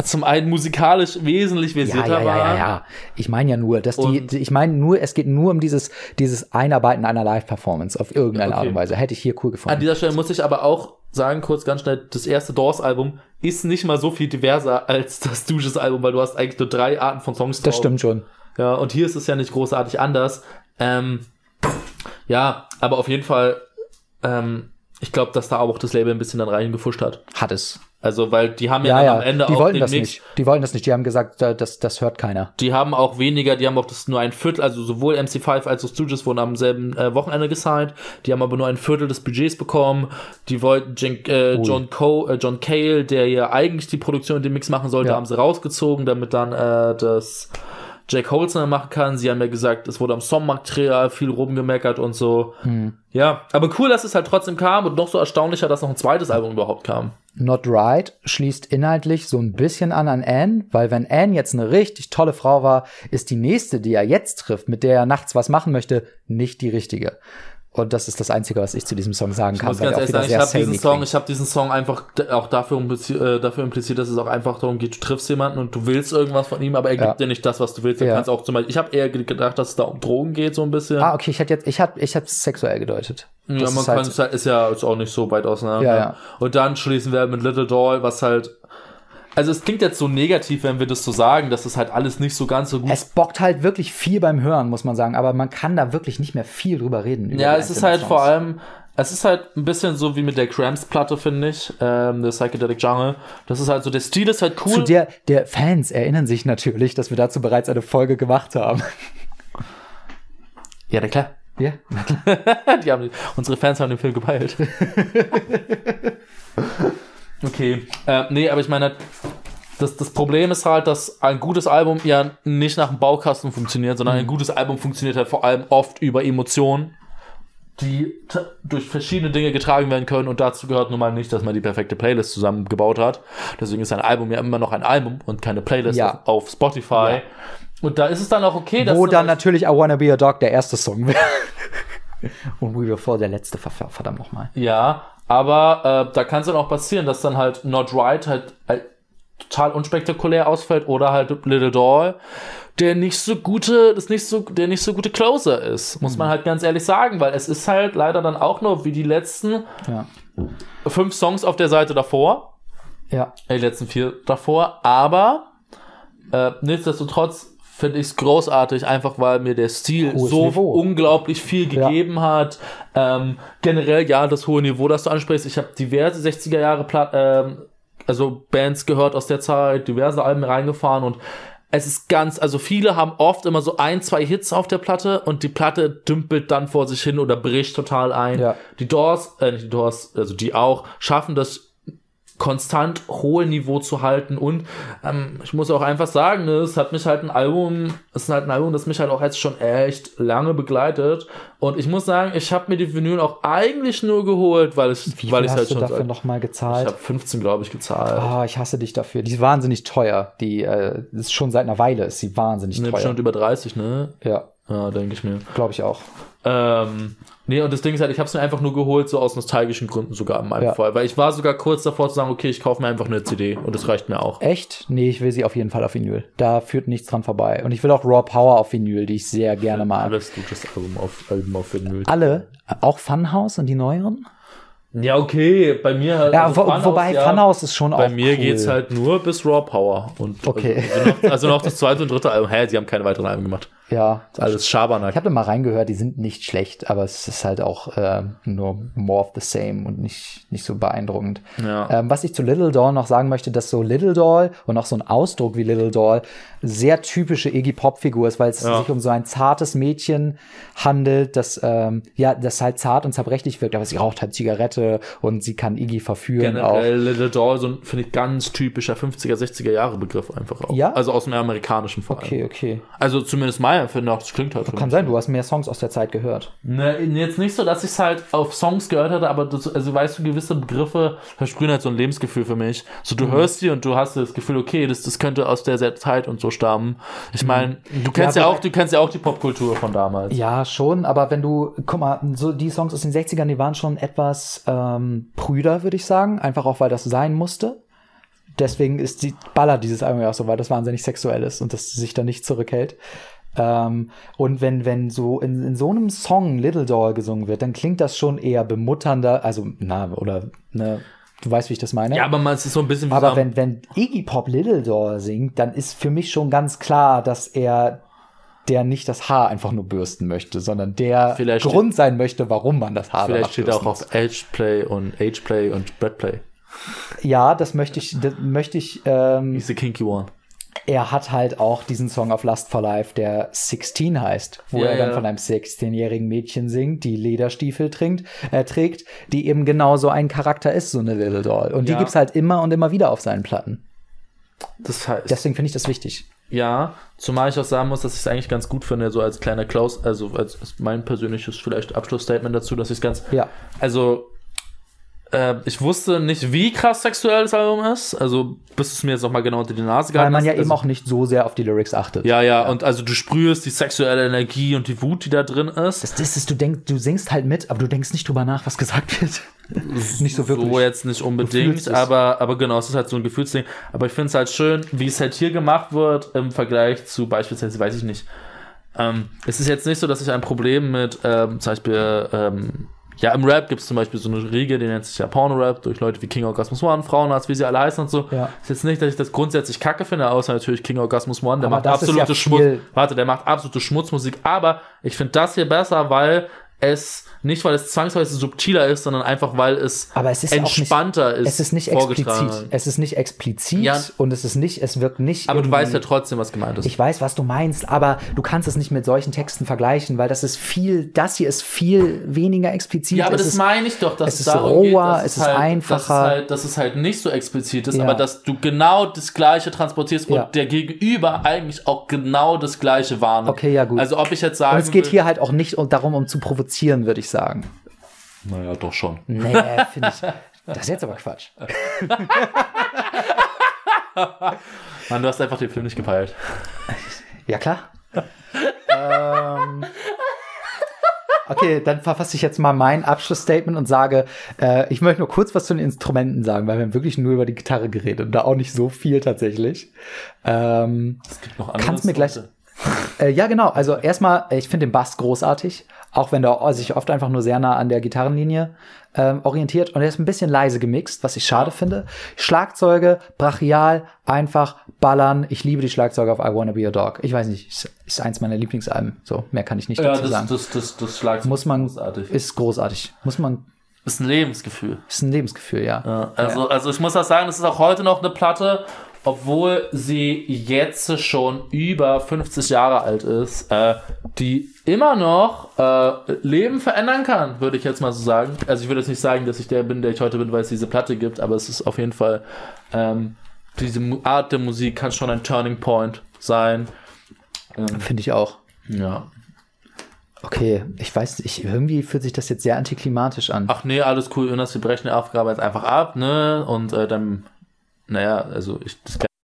zum einen musikalisch wesentlich Ja, versierter ja, ja, ja, waren. ja. Ich meine ja nur, dass die, ich meine nur, es geht nur um dieses, dieses Einarbeiten einer Live-Performance auf irgendeine Okay. Art und Weise. Hätte ich hier cool An gefunden. dieser Stelle muss ich aber auch sagen, kurz ganz schnell, das erste Doors-Album ist nicht mal so viel diverser als das Stooges-Album, weil du hast eigentlich nur drei Arten von Songs Das drauf. stimmt schon. Ja, und hier ist es ja nicht großartig anders. Ähm, ja, aber auf jeden Fall, ähm, ich glaube, dass da auch das Label ein bisschen dann reingefuscht hat. Hat es. Also, weil die haben ja, Ja, ja. am Ende die auch wollten den das Mix, nicht. Die wollten das nicht. Die haben gesagt, da- das, das hört keiner. die haben auch weniger, die haben auch das nur ein Viertel, also sowohl MC5 als auch Stooges wurden am selben äh, Wochenende gesigned, die haben aber nur ein Viertel des Budgets bekommen, die wollten Jen, äh, John, Co, äh, John Cale, der ja eigentlich die Produktion und den Mix machen sollte, Ja. haben sie rausgezogen, damit dann äh, das Jack Holzner machen kann. Sie haben ja gesagt, es wurde am Songmaterial viel rumgemeckert und so. Hm. Ja, aber cool, dass es halt trotzdem kam und noch so erstaunlicher, dass noch ein zweites Album überhaupt kam. Not Right schließt inhaltlich so ein bisschen an an Anne, weil wenn Anne jetzt eine richtig tolle Frau war, ist die nächste, die er jetzt trifft, mit der er nachts was machen möchte, nicht die richtige. Und das ist das Einzige, was ich zu diesem Song sagen Ich kann, muss ganz ehrlich sagen, ich habe diesen Song, ich habe diesen Song einfach auch dafür, äh, dafür impliziert, dass es auch einfach darum geht, du triffst jemanden und du willst irgendwas von ihm, aber er gibt Ja. dir nicht das, was du willst. Du Ja. kannst auch zum Beispiel, ich habe eher ge- gedacht, dass es da um Drogen geht, so ein bisschen. Ah, okay, ich hätte jetzt, ich hab, ich hab's sexuell gedeutet. ja, Das man ist kann halt- es halt, ist ja ist auch nicht so weit auseinander. Ja, ja. Und dann schließen wir mit Little Doll, was halt, also es klingt jetzt so negativ, wenn wir das so sagen, dass es halt alles nicht so ganz so gut Es bockt halt wirklich viel beim Hören, muss man sagen, aber man kann da wirklich nicht mehr viel drüber reden. Ja, es ist halt Songs. vor allem, es ist halt ein bisschen so wie mit der Cramps-Platte, finde ich, ähm, der Psychedelic Jungle. Das ist halt so, der Stil ist halt cool. Zu der, der Fans erinnern sich natürlich, dass wir dazu bereits eine Folge gemacht haben. ja, na klar. Ja, Die haben, unsere Fans haben den Film gepeilt. okay. Äh, nee, aber ich meine, das, das Problem ist halt, dass ein gutes Album ja nicht nach dem Baukasten funktioniert, sondern ein gutes Album funktioniert halt vor allem oft über Emotionen, die durch verschiedene Dinge getragen werden können und dazu gehört nun mal nicht, dass man die perfekte Playlist zusammengebaut hat. Deswegen ist ein Album ja immer noch ein Album und keine Playlist Ja. auf, auf Spotify. Ja. Und da ist es dann auch okay, dass Wo dann natürlich I Wanna Be a Dog der erste Song wäre. Und We For der letzte, ver- verdammt nochmal. Ja, aber äh, da kann es dann auch passieren, dass dann halt Not Right halt, halt total unspektakulär ausfällt oder halt Little Doll, der nicht so gute, das nicht so, der nicht so gute Closer ist, muss man halt ganz ehrlich sagen, weil es ist halt leider dann auch nur wie die letzten Ja. fünf Songs auf der Seite davor, Ja. äh, die letzten vier davor, aber äh, nichtsdestotrotz finde ich es großartig, einfach weil mir der Stil Hohes so Niveau. unglaublich viel Ja. gegeben hat. Ähm, generell, ja, das hohe Niveau, das du ansprichst. Ich habe diverse 60er Jahre Pla ähm, also Bands gehört aus der Zeit, diverse Alben reingefahren und es ist ganz, also viele haben oft immer so ein, zwei Hits auf der Platte und die Platte dümpelt dann vor sich hin oder bricht total ein. Ja. Die Doors, äh, nicht die Doors, also die auch, schaffen das konstant hohe Niveau zu halten und ähm, ich muss auch einfach sagen, ne, es hat mich halt ein Album, es ist halt ein Album, das mich halt auch jetzt schon echt lange begleitet und ich muss sagen, ich habe mir die Vinyl auch eigentlich nur geholt, weil es, Wie weil ich hast halt du schon dafür seit, nochmal ich gezahlt? habe 15 glaube ich gezahlt. Ah, ich hasse dich dafür. Die ist wahnsinnig teuer. Die äh, ist schon seit einer Weile ist sie wahnsinnig Ne, teuer. bestimmt über 30, ne? Ja, Ja, denke ich mir. glaube ich auch. Ähm, nee, und das Ding ist halt, ich habe es mir einfach nur geholt, so aus nostalgischen Gründen sogar in meinem Ja. Fall. Weil ich war sogar kurz davor zu sagen, okay, ich kaufe mir einfach eine CD und das reicht mir auch. Echt? Nee, ich will sie auf jeden Fall auf Vinyl. Da führt nichts dran vorbei. Und ich will auch Raw Power auf Vinyl, die ich sehr gerne mag. Alles gutes Album auf, Album auf Vinyl. Alle, auch Funhouse und die neueren? Ja, okay, bei mir halt. Ja, also wo, Funhouse, wobei ja, Funhouse ist schon auch Bei mir cool. geht's halt nur bis Raw Power. Und Okay. Also, noch, also noch das zweite und dritte Album. Hä, die haben keine weiteren Alben gemacht. Ja, alles Schabernack. ich habe da mal reingehört, die sind nicht schlecht, aber es ist halt auch äh, nur more of the same und nicht, nicht so beeindruckend. Ja. Ähm, was ich zu Little Doll noch sagen möchte, dass so Little Doll und auch so ein Ausdruck wie Little Doll sehr typische Iggy Pop Figur ist, weil es Ja. sich um so ein zartes Mädchen handelt, das ähm, ja, das halt zart und zerbrechlich wirkt, aber sie raucht halt Zigarette und sie kann Iggy verführen auch. Generell Little Doll, so ein, finde ich, ganz typischer 50er, 60er Jahre Begriff einfach auch. Ja? Also aus dem amerikanischen vor allem. Okay, okay. Also zumindest meiner Nein, finde auch, das klingt halt. Kann sein, du hast mehr Songs aus der Zeit gehört. Ne, jetzt nicht so, dass ich es halt auf Songs gehört hatte, aber das, also weißt du, gewisse Begriffe versprühen halt so ein Lebensgefühl für mich. So, Mhm. du hörst die und du hast das Gefühl, okay, das, das könnte aus der Zeit und so stammen. Ich meine, du kennst Mhm. Ja, ja, auch, du kennst ja auch die Popkultur von damals. Ja, schon, aber wenn du, guck mal, so die Songs aus den 60ern, die waren schon etwas ähm, prüder, würde ich sagen. Einfach auch, weil das sein musste. Deswegen ist die Baller dieses Album ja auch so, weil das wahnsinnig sexuell ist und das sich da nicht zurückhält. Ähm, und wenn, wenn so in, in so einem Song Little Doll gesungen wird, dann klingt das schon eher bemutternder, also, na, oder, ne, du weißt, wie ich das meine? Ja, aber man es ist so ein bisschen wie Aber wenn, wenn Iggy Pop Little Door singt, dann ist für mich schon ganz klar, dass er der nicht das Haar einfach nur bürsten möchte, sondern der Vielleicht Grund sein möchte, warum man das Haar vielleicht steht er auch auf Ageplay und Ageplay und Breadplay. Ja, das möchte ich, das möchte ich, ähm, He's the kinky one. Er hat halt auch diesen Song auf Lust for Life, der 16 heißt, wo Ja, er dann ja. von einem 16-jährigen Mädchen singt, die Lederstiefel trinkt, äh, trägt, die eben genau so ein Charakter ist, so eine Little Doll. Und die Ja. gibt's halt immer und immer wieder auf seinen Platten. Das heißt, Deswegen finde ich das wichtig. ja, zumal ich auch sagen muss, dass ich es eigentlich ganz gut finde, so als kleiner Close, also als, als mein persönliches vielleicht Abschlussstatement dazu, dass ich es ganz, Ja. also äh, ich wusste nicht, wie krass sexuell das Album ist, also bis es mir jetzt noch mal genau unter die Nase Weil gehalten man ja hast. eben also, auch nicht so sehr auf die Lyrics achtet. ja, ja, und also du sprühst die sexuelle Energie und die Wut, die da drin ist. Das, das ist, du denkst, du singst halt mit, aber du denkst nicht drüber nach, was gesagt wird. nicht so wirklich. So jetzt nicht unbedingt, aber, aber genau, es ist halt so ein Gefühlsding. Aber ich finde es halt schön, wie es halt hier gemacht wird im Vergleich zu beispielsweise, weiß ich nicht. Ähm, es ist jetzt nicht so, dass ich ein Problem mit, ähm, zum Beispiel, ähm, ja, im Rap gibt es zum Beispiel so eine Riege, die nennt sich ja Porno-Rap, durch Leute wie King Orgasmus One, Frauenarzt, wie sie alle heißen und so. Ja. Ist jetzt nicht, dass ich das grundsätzlich kacke finde, außer natürlich King Orgasmus One, der Aber macht absolute ja Schmutz. Warte, der macht absolute Schmutzmusik, aber ich finde das hier besser, weil es nicht, weil es zwangsweise subtiler ist, sondern einfach, weil es, Aber es ist auch nicht- entspannter ist. es ist nicht explizit. Es ist nicht explizit Ja. und es ist nicht, es wirkt nicht. Aber du weißt ja trotzdem, was gemeint ist. Ich weiß, was du meinst, aber du kannst es nicht mit solchen Texten vergleichen, weil das ist viel, das hier ist viel weniger explizit. ja, aber Es das ist- meine ich doch, dass es ist geht, roher, dass es ist halt, einfacher. Dass es, halt, dass es halt nicht so explizit ist, Ja. aber dass du genau das Gleiche transportierst Ja. und der Gegenüber eigentlich auch genau das Gleiche wahrnimmt. Okay, ja, gut. Also ob ich jetzt sagen Und es geht will- hier halt auch nicht um- darum, um zu provozieren, würde ich sagen. Naja, doch schon. Nee, finde ich. Das ist jetzt aber Quatsch. Mann, du hast einfach den Film nicht gepeilt. Ja, klar. ähm, okay, dann verfasse ich jetzt mal mein Abschlussstatement und sage, äh, ich möchte nur kurz was zu den Instrumenten sagen, weil wir haben wirklich nur über die Gitarre geredet und da auch nicht so viel tatsächlich. Ähm, Es gibt noch andere Kannst mir gleich- äh, ja, genau. Also erstmal, ich finde den Bass großartig, auch wenn der sich oft einfach nur sehr nah an der Gitarrenlinie ähm, orientiert. Und er ist ein bisschen leise gemixt, was ich schade finde. Schlagzeuge, brachial, einfach ballern. Ich liebe die Schlagzeuge auf I Wanna Be Your Dog. Ich weiß nicht, ist, ist eins meiner Lieblingsalben. So, mehr kann ich nicht Ja, dazu das, sagen. das, das, das Schlagzeug Muss man, ist großartig. ist großartig. Muss man, Ist ein Lebensgefühl. ist ein Lebensgefühl, ja. Ja, also, also ich muss auch sagen, das ist auch heute noch eine Platte, obwohl sie jetzt schon über 50 Jahre alt ist, äh, die immer noch äh, Leben verändern kann, würde ich jetzt mal so sagen. Also ich würde jetzt nicht sagen, dass ich der bin, der ich heute bin, weil es diese Platte gibt, aber es ist auf jeden Fall, ähm, diese Art der Musik kann schon ein Turning Point sein. Finde ich auch. Ja. Okay, ich weiß nicht, irgendwie fühlt sich das jetzt sehr antiklimatisch an. Ach nee, alles cool, Jonas, wir brechen die Aufgabe jetzt einfach ab, ne? Und äh, dann, naja, also ich, das